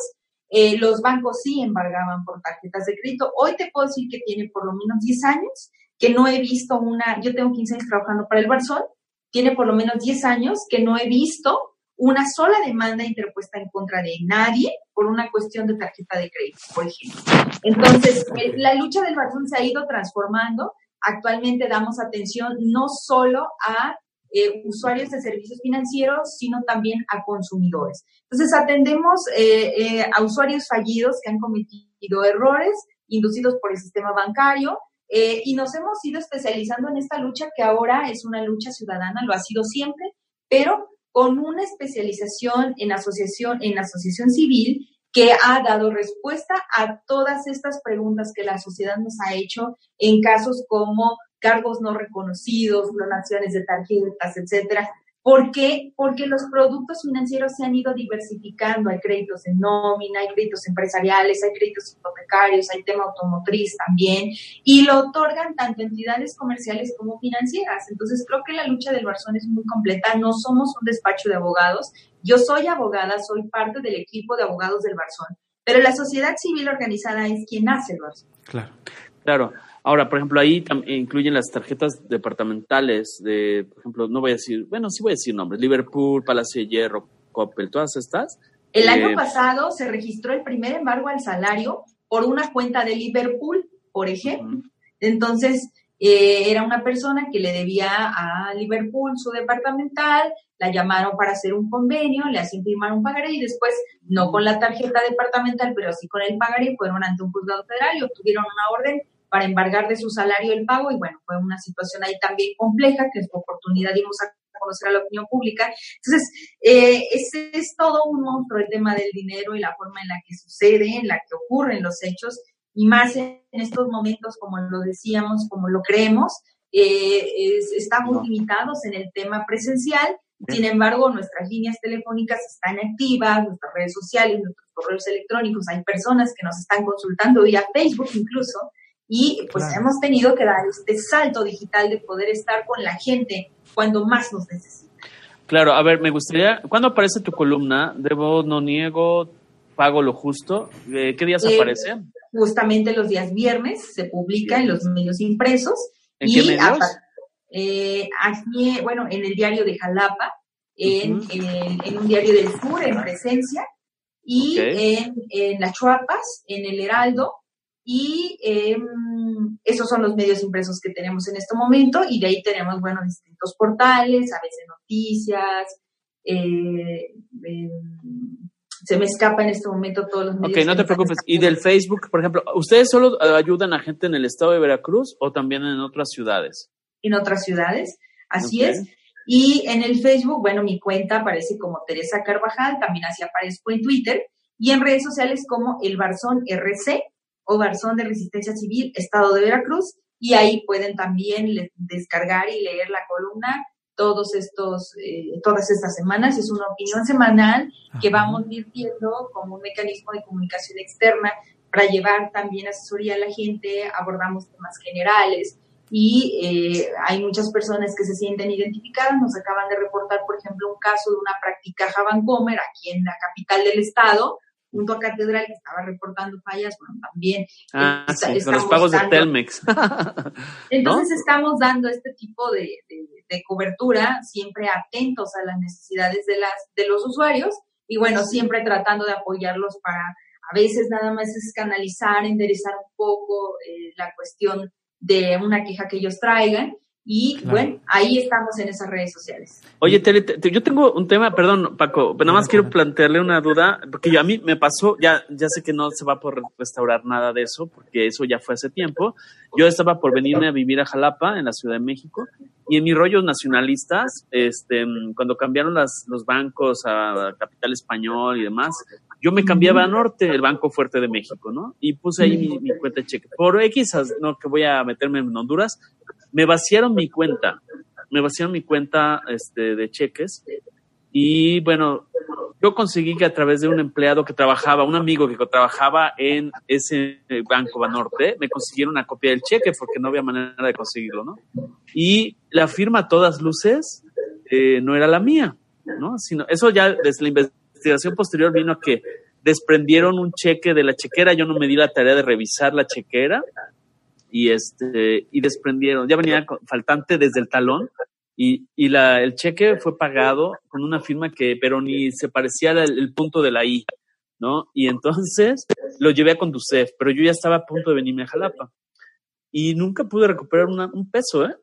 eh, los bancos sí embargaban por tarjetas de crédito. Hoy te puedo decir que tiene por lo menos 10 años que no he visto una, yo tengo 15 años trabajando para el Barzón, tiene por lo menos 10 años que no he visto una sola demanda interpuesta en contra de nadie por una cuestión de tarjeta de crédito, por ejemplo. Entonces, eh, la lucha del Barzón se ha ido transformando. Actualmente damos atención no solo a eh, usuarios de servicios financieros, sino también a consumidores. Entonces, atendemos eh, eh, a usuarios fallidos que han cometido errores inducidos por el sistema bancario y nos hemos ido especializando en esta lucha que ahora es una lucha ciudadana, lo ha sido siempre, pero con una especialización en asociación, en asociación civil que ha dado respuesta a todas estas preguntas que la sociedad nos ha hecho en casos como cargos no reconocidos, donaciones de tarjetas, etcétera. ¿Por qué? Porque los productos financieros se han ido diversificando. Hay créditos en nómina, hay créditos empresariales, hay créditos hipotecarios, hay tema automotriz también, y lo otorgan tanto entidades comerciales como financieras. Entonces, creo que la lucha del Barzón es muy completa. No somos un despacho de abogados. Yo soy abogada, soy parte del equipo de abogados del Barzón, pero la sociedad civil organizada es quien hace el Barzón. Claro. Claro. Ahora, por ejemplo, ahí incluyen las tarjetas departamentales de, por ejemplo, no voy a decir, bueno, sí voy a decir nombres, Liverpool, Palacio de Hierro, Coppel, todas estas. El año eh, pasado se registró el primer embargo al salario por una cuenta de Liverpool, por ejemplo. Entonces, eh, era una persona que le debía a Liverpool su departamental, la llamaron para hacer un convenio, le hacían firmar un pagaré y después, no con la tarjeta departamental, pero sí con el pagaré, fueron ante un juzgado federal y obtuvieron una orden para embargar de su salario el pago y bueno, fue una situación ahí también compleja que es oportunidad dimos a conocer a la opinión pública. Entonces, eh, ese es todo un monstruo el tema del dinero y la forma en la que sucede, en la que ocurren los hechos y más en estos momentos, como lo decíamos, como lo creemos, eh, estamos limitados en el tema presencial. Sin embargo, nuestras líneas telefónicas están activas, nuestras redes sociales, nuestros correos electrónicos, hay personas que nos están consultando vía Facebook incluso, y pues hemos tenido que dar este salto digital de poder estar con la gente cuando más nos necesita. Claro, a ver, me gustaría, ¿cuándo aparece tu columna? Debo, no niego, pago lo justo. Eh, ¿Qué días eh, aparece? Justamente los días viernes se publica en los medios impresos. ¿En qué medios? Eh, aquí, bueno, en el diario de Jalapa, en, en, un diario del sur, en presencia, y en, en las Chuapas, en el Heraldo, y em, esos son los medios impresos que tenemos en este momento y de ahí tenemos, bueno, distintos portales, a veces noticias, eh, em, se me escapa en este momento todos los medios. Ok, no te preocupes. ¿Y del Facebook, por ejemplo, ustedes solo ayudan a gente en el estado de Veracruz o también en otras ciudades? En otras ciudades, así es. Y en el Facebook, bueno, mi cuenta aparece como Teresa Carvajal, también así aparezco en Twitter y en redes sociales como El Barzón RC o Garzón de Resistencia Civil, Estado de Veracruz, y ahí pueden también descargar y leer la columna todos estos, eh, todas estas semanas. Es una opinión semanal que vamos virtiendo como un mecanismo de comunicación externa para llevar también asesoría a la gente, abordamos temas generales y eh, hay muchas personas que se sienten identificadas. Nos acaban de reportar, por ejemplo, un caso de una práctica Vancomer aquí en la capital del estado, junto a Catedral, que estaba reportando fallas, bueno, también. Ah, sí, con los pagos de Telmex. Entonces estamos dando este tipo de, cobertura, siempre atentos a las necesidades de, las, de los usuarios y bueno, siempre tratando de apoyarlos para, a veces nada más es canalizar, enderezar un poco eh, la cuestión de una queja que ellos traigan y bueno, ahí estamos en esas redes sociales. Oye, Tele, yo tengo un tema, perdón, Paco, pero nada más quiero plantearle una duda, porque yo, a mí me pasó, ya, ya sé que no se va a poder restaurar nada de eso, porque eso ya fue hace tiempo. Yo estaba por venirme a vivir a Jalapa, en la Ciudad de México, y en mis rollos nacionalistas, este, cuando cambiaron las, los bancos a Capital Español y demás, yo me cambiaba a Norte, el Banco Fuerte de México, ¿no? Y puse ahí mi, mi cuenta de cheque. Por X, no que voy a meterme en Honduras, me vaciaron mi cuenta, me vaciaron mi cuenta este, de cheques y bueno, yo conseguí que a través de un empleado que trabajaba, un amigo que trabajaba en ese Banco Banorte, me consiguieron una copia del cheque porque no había manera de conseguirlo, ¿no? Y la firma a todas luces eh, no era la mía, ¿no? Sino, eso ya desde la investigación posterior vino a que desprendieron un cheque de la chequera, yo no me di la tarea de revisar la chequera y este y desprendieron, ya venía faltante desde el talón y, y la, el cheque fue pagado con una firma que pero ni se parecía al punto de la I, ¿no? Y entonces lo llevé a Conducef, pero yo ya estaba a punto de venirme a Jalapa y nunca pude recuperar un peso, ¿eh?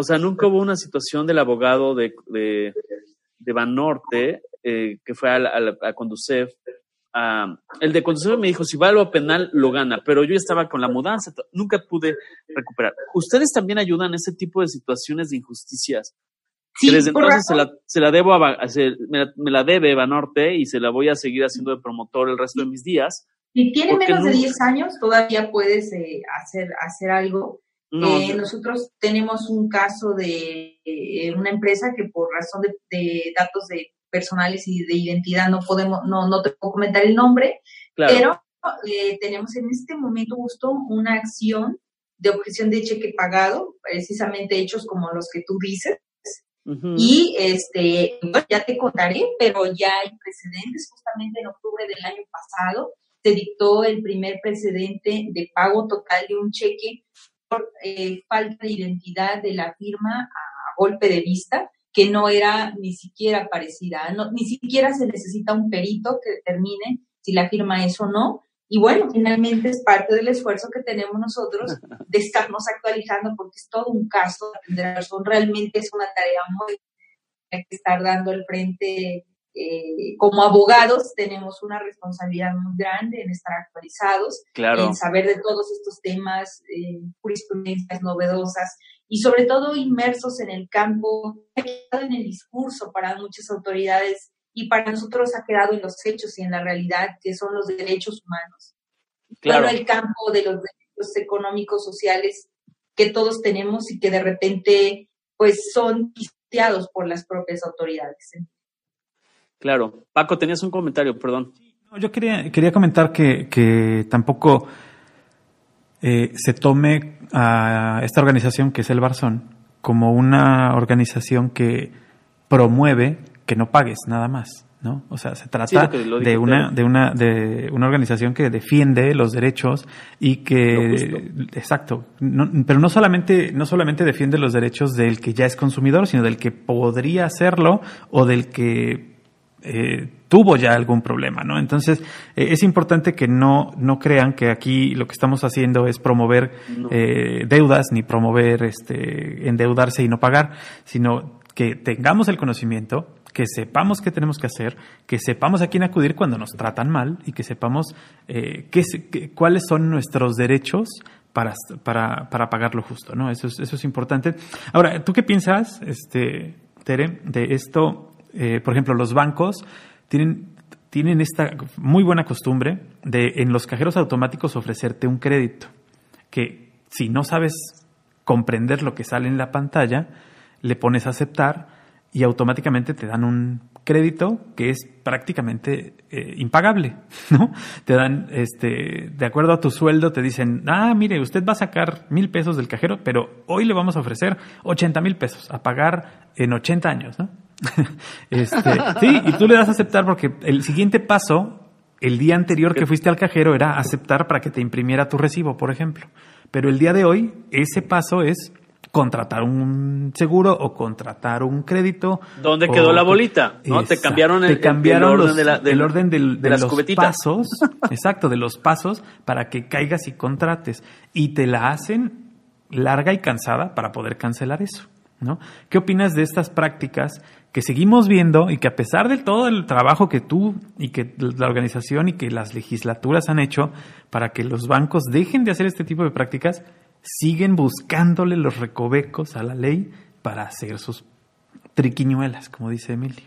O sea, nunca hubo una situación del abogado de, de Banorte eh, que fue a, a, a Conducef el de conducción me dijo, si va a lo penal, lo gana, pero yo estaba con la mudanza, nunca pude recuperar. ¿Ustedes también ayudan en ese tipo de situaciones de injusticias? Sí, desde entonces se la, se la, debo a, me, la, debe Banorte y se la voy a seguir haciendo de promotor el resto de mis días. Si tiene menos de 10 años, todavía puedes eh, hacer, hacer algo. Eh, nosotros tenemos un caso de eh, una empresa que por razón de datos de personales y de identidad no podemos, no, no te puedo comentar el nombre, pero eh, tenemos en este momento justo una acción de objeción de cheque pagado, precisamente hechos como los que tú dices. Y este, ya te contaré, pero ya hay precedentes. Justamente en octubre del año pasado se dictó el primer precedente de pago total de un cheque por eh, falta de identidad de la firma a golpe de vista que no era ni siquiera parecida, no, ni siquiera se necesita un perito que determine si la firma es o no. Y bueno, finalmente es parte del esfuerzo que tenemos nosotros de estarnos actualizando porque es todo un caso. Realmente es una tarea muy hay que estar dando el frente. Eh, como abogados tenemos una responsabilidad muy grande en estar actualizados, en saber de todos estos temas, eh, jurisprudencias novedosas y sobre todo inmersos en el campo, en el discurso para muchas autoridades y para nosotros ha quedado en los hechos y en la realidad, que son los derechos humanos. Claro. el campo de los derechos económicos, sociales que todos tenemos y que de repente pues son pisteados por las propias autoridades. Claro. Paco, tenías un comentario, perdón. Yo quería, quería comentar que, que tampoco eh, se tome a esta organización que es el Barzón como una organización que promueve que no pagues nada más. ¿no? O sea, se trata de una de una de una organización que defiende los derechos y que exacto, pero no solamente no solamente defiende los derechos del que ya es consumidor, sino del que podría hacerlo o del que eh, tuvo ya algún problema, ¿no? Entonces, eh, es importante que no, no crean que aquí lo que estamos haciendo es promover eh, deudas ni promover este, endeudarse y no pagar, sino que tengamos el conocimiento, que sepamos qué tenemos que hacer, que sepamos a quién acudir cuando nos tratan mal y que sepamos eh, qué, cuáles son nuestros derechos para, para, para pagar lo justo, ¿no? Eso es, eso es importante. Ahora, ¿tú qué piensas, este, Tere, de esto? Eh, por ejemplo, los bancos tienen, tienen esta muy buena costumbre de en los cajeros automáticos ofrecerte un crédito, que si no sabes comprender lo que sale en la pantalla, le pones a aceptar y automáticamente te dan un crédito que es prácticamente eh, impagable, ¿no? Te dan, este, de acuerdo a tu sueldo, te dicen, ah, mire, usted va a sacar mil pesos del cajero, pero hoy le vamos a ofrecer 80 mil pesos a pagar en 80 años, ¿no? este, sí, y tú le das a aceptar porque el siguiente paso, el día anterior que fuiste al cajero, era aceptar para que te imprimiera tu recibo, por ejemplo. Pero el día de hoy, ese paso es contratar un seguro o contratar un crédito. ¿Dónde quedó la bolita? ¿No? Te cambiaron el, orden, de la, del, orden de los pasos, exacto, de los pasos para que caigas y contrates. Y te la hacen larga y cansada para poder cancelar eso. ¿no? ¿Qué opinas de estas prácticas que seguimos viendo y que a pesar de todo el trabajo que tú y que la organización y que las legislaturas han hecho para que los bancos dejen de hacer este tipo de prácticas, siguen buscándole los recovecos a la ley para hacer sus triquiñuelas, como dice Emilio.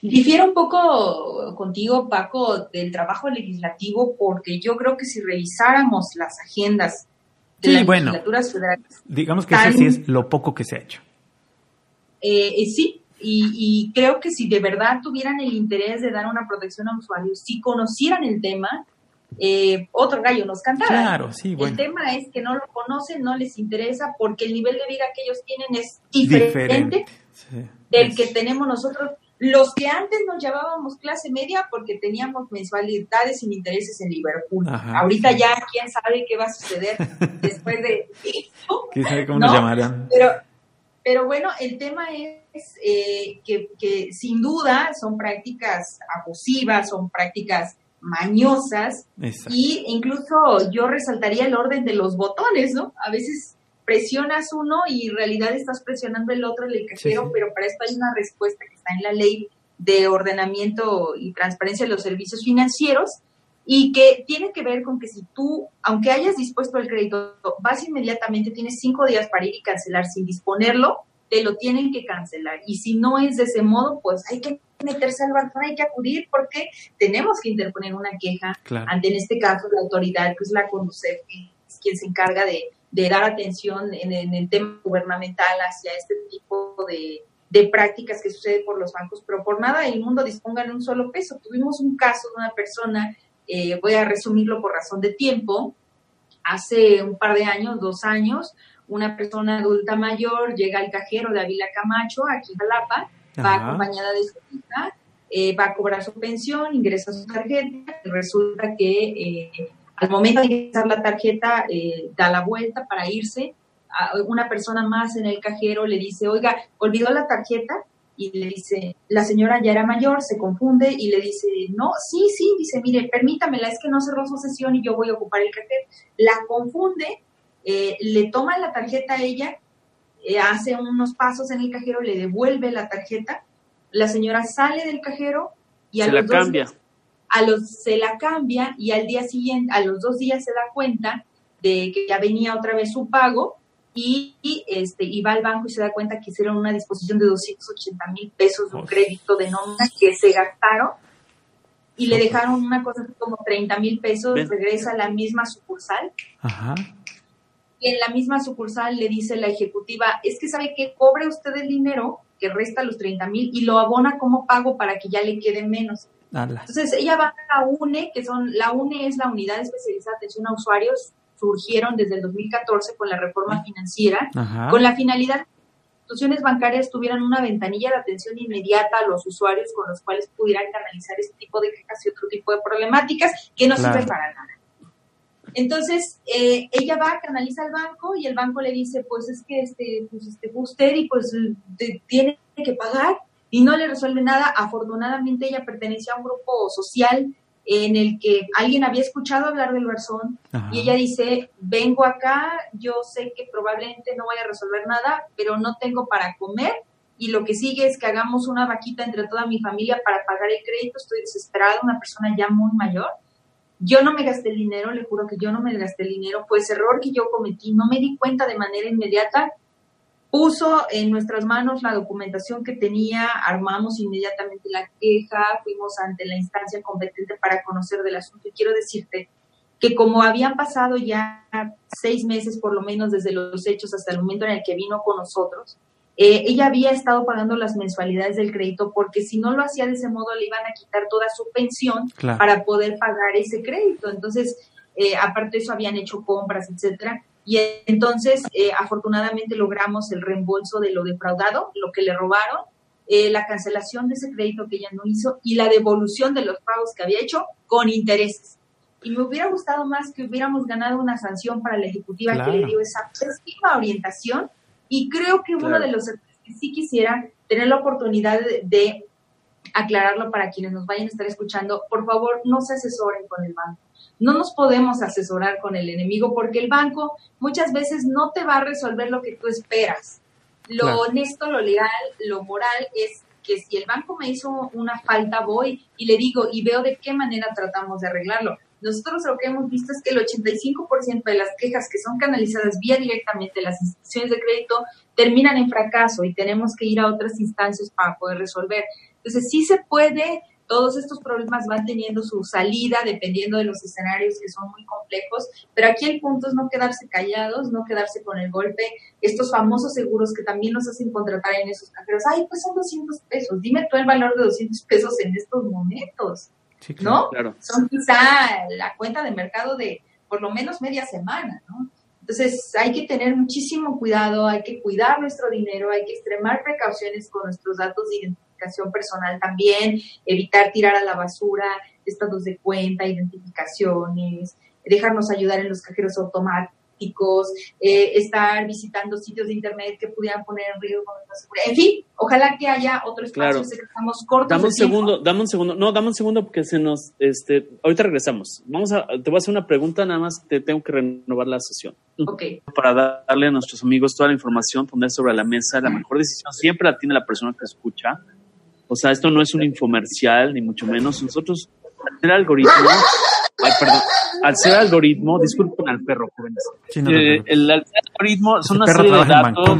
Difiero un poco contigo, Paco, del trabajo legislativo, porque yo creo que si revisáramos las agendas de las legislaturas federales. Digamos que ese sí es lo poco que se ha hecho. Eh, eh, sí, y, creo que si de verdad tuvieran el interés de dar una protección a usuarios, si conocieran el tema, eh, otro gallo nos cantara. Claro, sí, El tema es que no lo conocen, no les interesa, porque el nivel de vida que ellos tienen es diferente, del que tenemos nosotros. Los que antes nos llamábamos clase media porque teníamos mensualidades sin intereses en Liverpool. Ahorita ya quién sabe qué va a suceder después de eso. ¿Quién sabe cómo nos llamarán? Pero, pero bueno, el tema es eh, que, que sin duda son prácticas abusivas, son prácticas mañosas. Y incluso yo resaltaría el orden de los botones, ¿no? A veces presionas uno y en realidad estás presionando el otro, el cajero, pero para esto hay una respuesta que está en la ley de ordenamiento y transparencia de los servicios financieros y que tiene que ver con que si tú, aunque hayas dispuesto el crédito, vas inmediatamente, tienes cinco días para ir y cancelar sin disponerlo, te lo tienen que cancelar. Y si no es de ese modo, pues hay que meterse al balcón, hay que acudir porque tenemos que interponer una queja ante, en este caso, la autoridad, que es la CONUCEF, que es quien se encarga de, dar atención en, el tema gubernamental hacia este tipo de, prácticas que sucede por los bancos, pero por nada el mundo disponga de un solo peso. Tuvimos un caso de una persona, eh, voy a resumirlo por razón de tiempo, hace un par de años, dos años, una persona adulta mayor llega al cajero de Avila Camacho, aquí en Jalapa, va acompañada de su hija, eh, va a cobrar su pensión, ingresa su tarjeta, y resulta que eh, al momento de ingresar la tarjeta eh, da la vuelta para irse, una persona más en el cajero le dice, oiga, olvidó la tarjeta, y le dice, la señora ya era mayor, se confunde y le dice, no, sí, sí, dice, mire, permítamela, es que no cerró su sesión y yo voy a ocupar el cajero. La confunde, le toma la tarjeta a ella eh, hace unos pasos en el cajero, le devuelve la tarjeta, la señora sale del cajero y a se los la cambia. a los, se la cambia y al día siguiente, a los dos días se da cuenta de que ya venía otra vez su pago y, este, y va al banco y se da cuenta que hicieron una disposición de 280 mil pesos de un crédito de nómina que se gastaron y le dejaron una cosa como 30 mil pesos, regresa a la misma sucursal. Ajá. Y en la misma sucursal le dice la ejecutiva, es que sabe que cobre usted el dinero que resta los 30 mil y lo abona como pago para que ya le quede menos. Entonces ella va a la UNE, que son, la UNE es la Unidad Especializada de Atención a Usuarios, surgieron desde el 2014 con la reforma financiera, con la finalidad que instituciones bancarias tuvieran una ventanilla de atención inmediata a los usuarios con los cuales pudieran canalizar este tipo de quejas y otro tipo de problemáticas que no sirven para nada. Entonces, eh, ella va, canaliza al banco y el banco le dice, pues es que este, pues este usted y pues tiene que pagar. y no le resuelve nada. Afortunadamente ella pertenecía a un grupo social en el que alguien había escuchado hablar del Barzón y ella dice, vengo acá, yo sé que probablemente no vaya a resolver nada, pero no tengo para comer y lo que sigue es que hagamos una vaquita entre toda mi familia para pagar el crédito, estoy desesperada, una persona ya muy mayor. Yo no me gasté el dinero, le juro que yo no me gasté el dinero, pues error que yo cometí, no me di cuenta de manera inmediata puso en nuestras manos la documentación que tenía, armamos inmediatamente la queja, fuimos ante la instancia competente para conocer del asunto. Y quiero decirte que como habían pasado ya seis meses por lo menos desde los hechos hasta el momento en el que vino con nosotros, eh, ella había estado pagando las mensualidades del crédito porque si no lo hacía de ese modo le iban a quitar toda su pensión para poder pagar ese crédito. Entonces, eh, aparte de eso, habían hecho compras, etcétera. Y entonces, eh, afortunadamente, logramos el reembolso de lo defraudado, lo que le robaron, eh, la cancelación de ese crédito que ella no hizo y la devolución de los pagos que había hecho con intereses. Y me hubiera gustado más que hubiéramos ganado una sanción para la ejecutiva que le dio esa pésima orientación. Y creo que uno de los que sí quisiera tener la oportunidad de aclararlo para quienes nos vayan a estar escuchando, por favor, no se asesoren con el banco no nos podemos asesorar con el enemigo porque el banco muchas veces no te va a resolver lo que tú esperas. Lo honesto, lo legal, lo moral es que si el banco me hizo una falta, voy y le digo y veo de qué manera tratamos de arreglarlo. Nosotros lo que hemos visto es que el 85% de las quejas que son canalizadas vía directamente las instituciones de crédito terminan en fracaso y tenemos que ir a otras instancias para poder resolver. Entonces, sí se puede todos estos problemas van teniendo su salida dependiendo de los escenarios que son muy complejos, pero aquí el punto es no quedarse callados, no quedarse con el golpe. Estos famosos seguros que también nos hacen contratar en esos cajeros, ay, pues son 200 pesos, dime tú el valor de 200 pesos en estos momentos, ¿no? Son quizá la cuenta de mercado de por lo menos media semana, ¿no? Entonces hay que tener muchísimo cuidado, hay que cuidar nuestro dinero, hay que extremar precauciones con nuestros datos de identidad personal también, evitar tirar a la basura estados de cuenta, identificaciones, dejarnos ayudar en los cajeros automáticos, eh, estar visitando sitios de internet que pudieran poner en riesgo nuestra seguridad. En fin, ojalá que haya otro espacio, claro. que estamos cortos. Dame un segundo, dame un segundo, no, dame un segundo porque se nos, este, ahorita regresamos. Vamos a, te voy a hacer una pregunta, nada más te tengo que renovar la sesión. Ok. Para darle a nuestros amigos toda la información, poner sobre la mesa, la mejor decisión siempre la tiene la persona que escucha o sea, esto no es un infomercial, ni mucho menos. Nosotros, al ser algoritmo, ay, perdón, al ser algoritmo, disculpen al perro, jóvenes. Eh, el, algoritmo son una serie de datos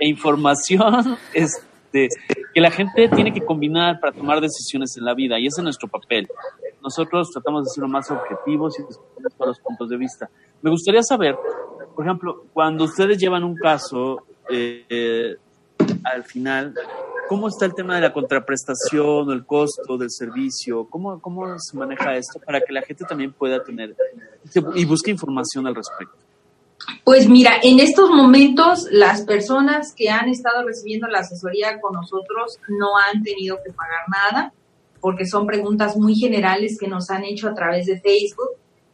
e información este, que la gente tiene que combinar para tomar decisiones en la vida, y ese es nuestro papel. Nosotros tratamos de ser lo más objetivos y discutir todos los puntos de vista. Me gustaría saber, por ejemplo, cuando ustedes llevan un caso, eh, eh, al final, ¿Cómo está el tema de la contraprestación o el costo del servicio? ¿Cómo, ¿Cómo se maneja esto para que la gente también pueda tener y busque información al respecto? Pues mira, en estos momentos las personas que han estado recibiendo la asesoría con nosotros no han tenido que pagar nada porque son preguntas muy generales que nos han hecho a través de Facebook,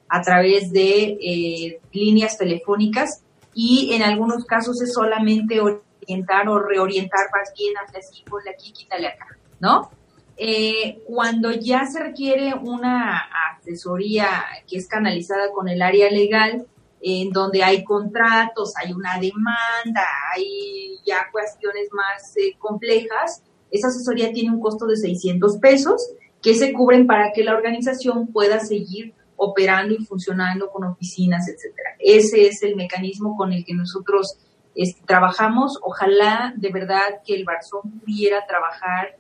a través de eh, líneas telefónicas y en algunos casos es solamente orientar o reorientar más bien hacia así, ponle aquí, quítale acá, ¿no? Eh, cuando ya se requiere una asesoría que es canalizada con el área legal, en donde hay contratos, hay una demanda, hay ya cuestiones más eh, complejas, esa asesoría tiene un costo de 600 pesos que se cubren para que la organización pueda seguir operando y funcionando con oficinas, etcétera. Ese es el mecanismo con el que nosotros trabajamos, ojalá de verdad que el Barzón pudiera trabajar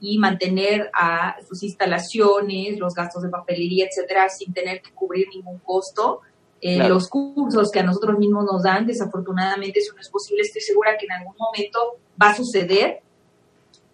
y mantener a sus instalaciones, los gastos de papelería, etcétera, sin tener que cubrir ningún costo. Eh, los cursos que a nosotros mismos nos dan, desafortunadamente eso no es posible. Estoy segura que en algún momento va a suceder,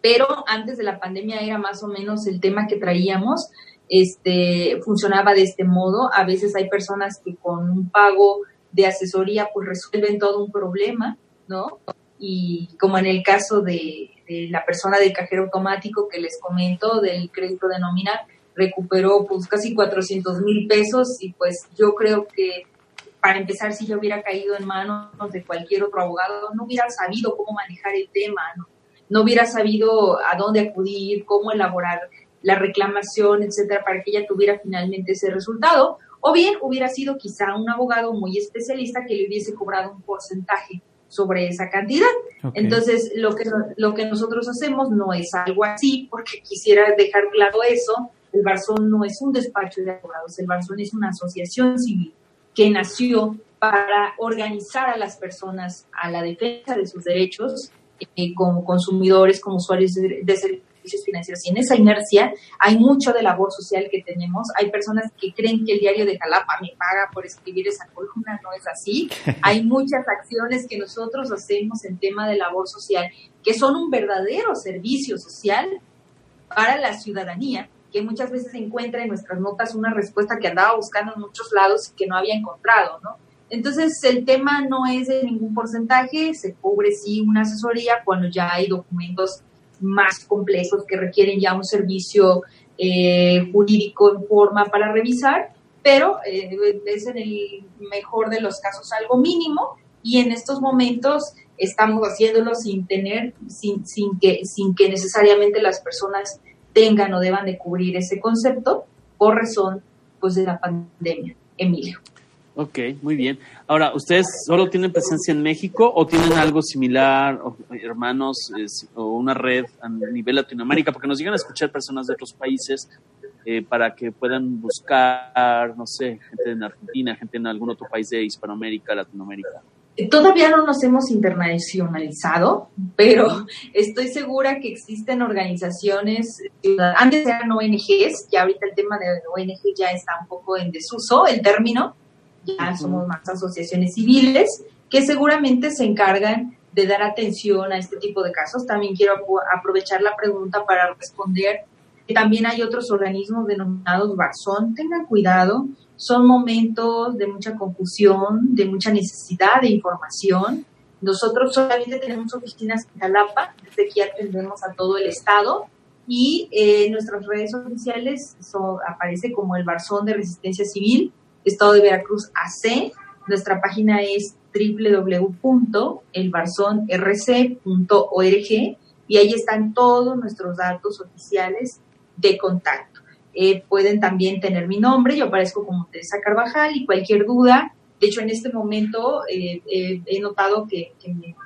pero antes de la pandemia era más o menos el tema que traíamos. Este funcionaba de este modo. A veces hay personas que con un pago de asesoría pues resuelven todo un problema, ¿no? Y como en el caso de, la persona del cajero automático que les comento del crédito de nómina, recuperó pues casi 400 mil pesos y pues yo creo que para empezar si yo hubiera caído en manos de cualquier otro abogado no hubiera sabido cómo manejar el tema, ¿no? no hubiera sabido a dónde acudir, cómo elaborar la reclamación, etcétera, para que ella tuviera finalmente ese resultado, o bien hubiera sido quizá un abogado muy especialista que le hubiese cobrado un porcentaje sobre esa cantidad. Entonces, lo que, lo que nosotros hacemos no es algo así, porque quisiera dejar claro eso. El Barzón no es un despacho de abogados, el Barzón es una asociación civil que nació para organizar a las personas a la defensa de sus derechos eh, como consumidores, como usuarios de, de servicios financieros. Y en esa inercia hay mucho de labor social que tenemos. Hay personas que creen que el diario de Jalapa me paga por escribir esa columna, no es así. Hay muchas acciones que nosotros hacemos en tema de labor social que son un verdadero servicio social para la ciudadanía que muchas veces encuentra en nuestras notas una respuesta que andaba buscando en muchos lados y que no había encontrado, ¿no? Entonces, el tema no es de ningún porcentaje, se cubre sí una asesoría cuando ya hay documentos más complejos que requieren ya un servicio eh, jurídico en forma para revisar, pero eh, es en el mejor de los casos algo mínimo y en estos momentos estamos haciéndolo sin tener, sin, sin, que, sin que necesariamente las personas tengan o deban de cubrir ese concepto por razón pues de la pandemia. Emilio. Ok, muy bien. Ahora, ¿ustedes solo tienen presencia en México o tienen algo similar, o hermanos, o una red a nivel Latinoamérica? Porque nos llegan a escuchar personas de otros países eh, para que puedan buscar, no sé, gente en Argentina, gente en algún otro país de Hispanoamérica, Latinoamérica. Todavía no nos hemos internacionalizado, pero estoy segura que existen organizaciones, antes eran ONGs, ya ahorita el tema de ONG ya está un poco en desuso, el término, somos más asociaciones civiles que seguramente se encargan de dar atención a este tipo de casos. También quiero aprovechar la pregunta para responder que también hay otros organismos denominados Barzón. Tengan cuidado, son momentos de mucha confusión, de mucha necesidad de información. Nosotros solamente tenemos oficinas en Jalapa, desde aquí atendemos a todo el estado y eh, nuestras redes oficiales aparece como el Barzón de Resistencia Civil Estado de Veracruz AC. Nuestra página es www.elbarzonrc.org y ahí están todos nuestros datos oficiales de contacto. Eh, pueden también tener mi nombre, yo aparezco como Teresa Carvajal y cualquier duda. De hecho, en este momento eh, eh, he notado que, me,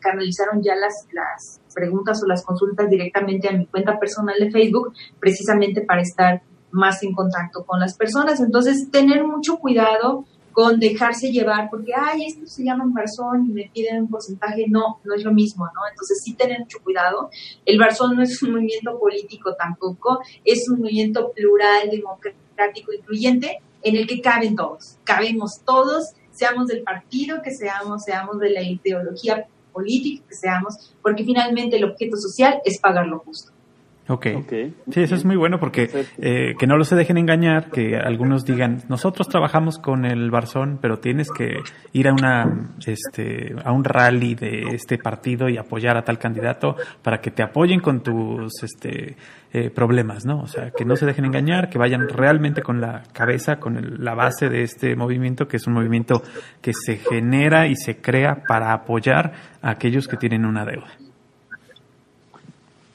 canalizaron ya las, las preguntas o las consultas directamente a mi cuenta personal de Facebook, precisamente para estar más en contacto con las personas. Entonces, tener mucho cuidado con dejarse llevar, porque, ay, esto se llama Barzón y me piden un porcentaje, no, no es lo mismo, ¿no? Entonces sí tener mucho cuidado. El Barzón no es un movimiento político tampoco, es un movimiento plural, democrático, incluyente, en el que caben todos, cabemos todos, seamos del partido que seamos, seamos de la ideología política que seamos, porque finalmente el objeto social es pagar lo justo. Ok. Sí, eso es muy bueno porque eh, que no lo se dejen engañar, que algunos digan, nosotros trabajamos con el Barzón, pero tienes que ir a una, este, a un rally de este partido y apoyar a tal candidato para que te apoyen con tus, este, eh, problemas, ¿no? O sea, que no se dejen engañar, que vayan realmente con la cabeza, con la base de este movimiento, que es un movimiento que se genera y se crea para apoyar a aquellos que tienen una deuda.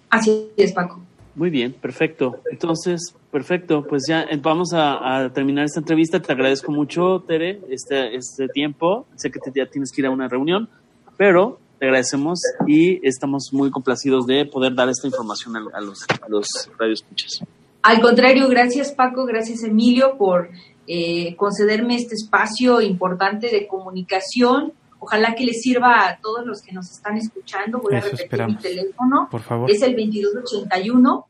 Así es, Paco. Muy bien, perfecto. Entonces, perfecto. Pues ya eh, vamos a, terminar esta entrevista. Te agradezco mucho, Tere, este, este tiempo. Sé que ya tienes que ir a una reunión, pero te agradecemos y estamos muy complacidos de poder dar esta información a, los, a los radioescuchas. Al contrario, gracias Paco, gracias Emilio por eh, concederme este espacio importante de comunicación Ojalá que les sirva a todos los que nos están escuchando. Voy a repetir mi teléfono. Por favor. Es el 2281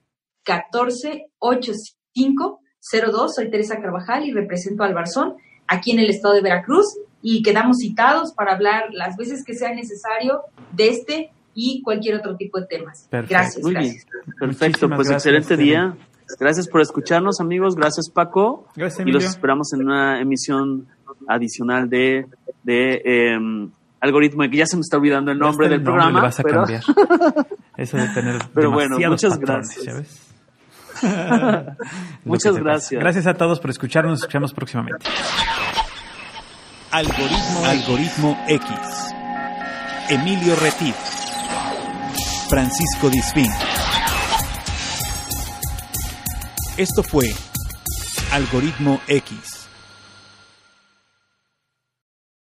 1485 02. Soy Teresa Carvajal y represento al Barzón aquí en el estado de Veracruz y quedamos citados para hablar las veces que sea necesario de este y cualquier otro tipo de temas. Gracias. Muy bien. Perfecto. pues excelente día. Gracias por escucharnos, amigos. Gracias, Paco. Gracias, Y los esperamos en una emisión adicional de, de eh, algoritmo, que ya se me está olvidando el nombre del programa. vas a pero... cambiar. Eso de tener pero bueno, muchas gracias. muchas gracias. Gracias a todos por escucharnos. Nos escuchamos próximamente. Algoritmo, Algoritmo X. Emilio Retif. Francisco Disfín. Esto fue Algoritmo X.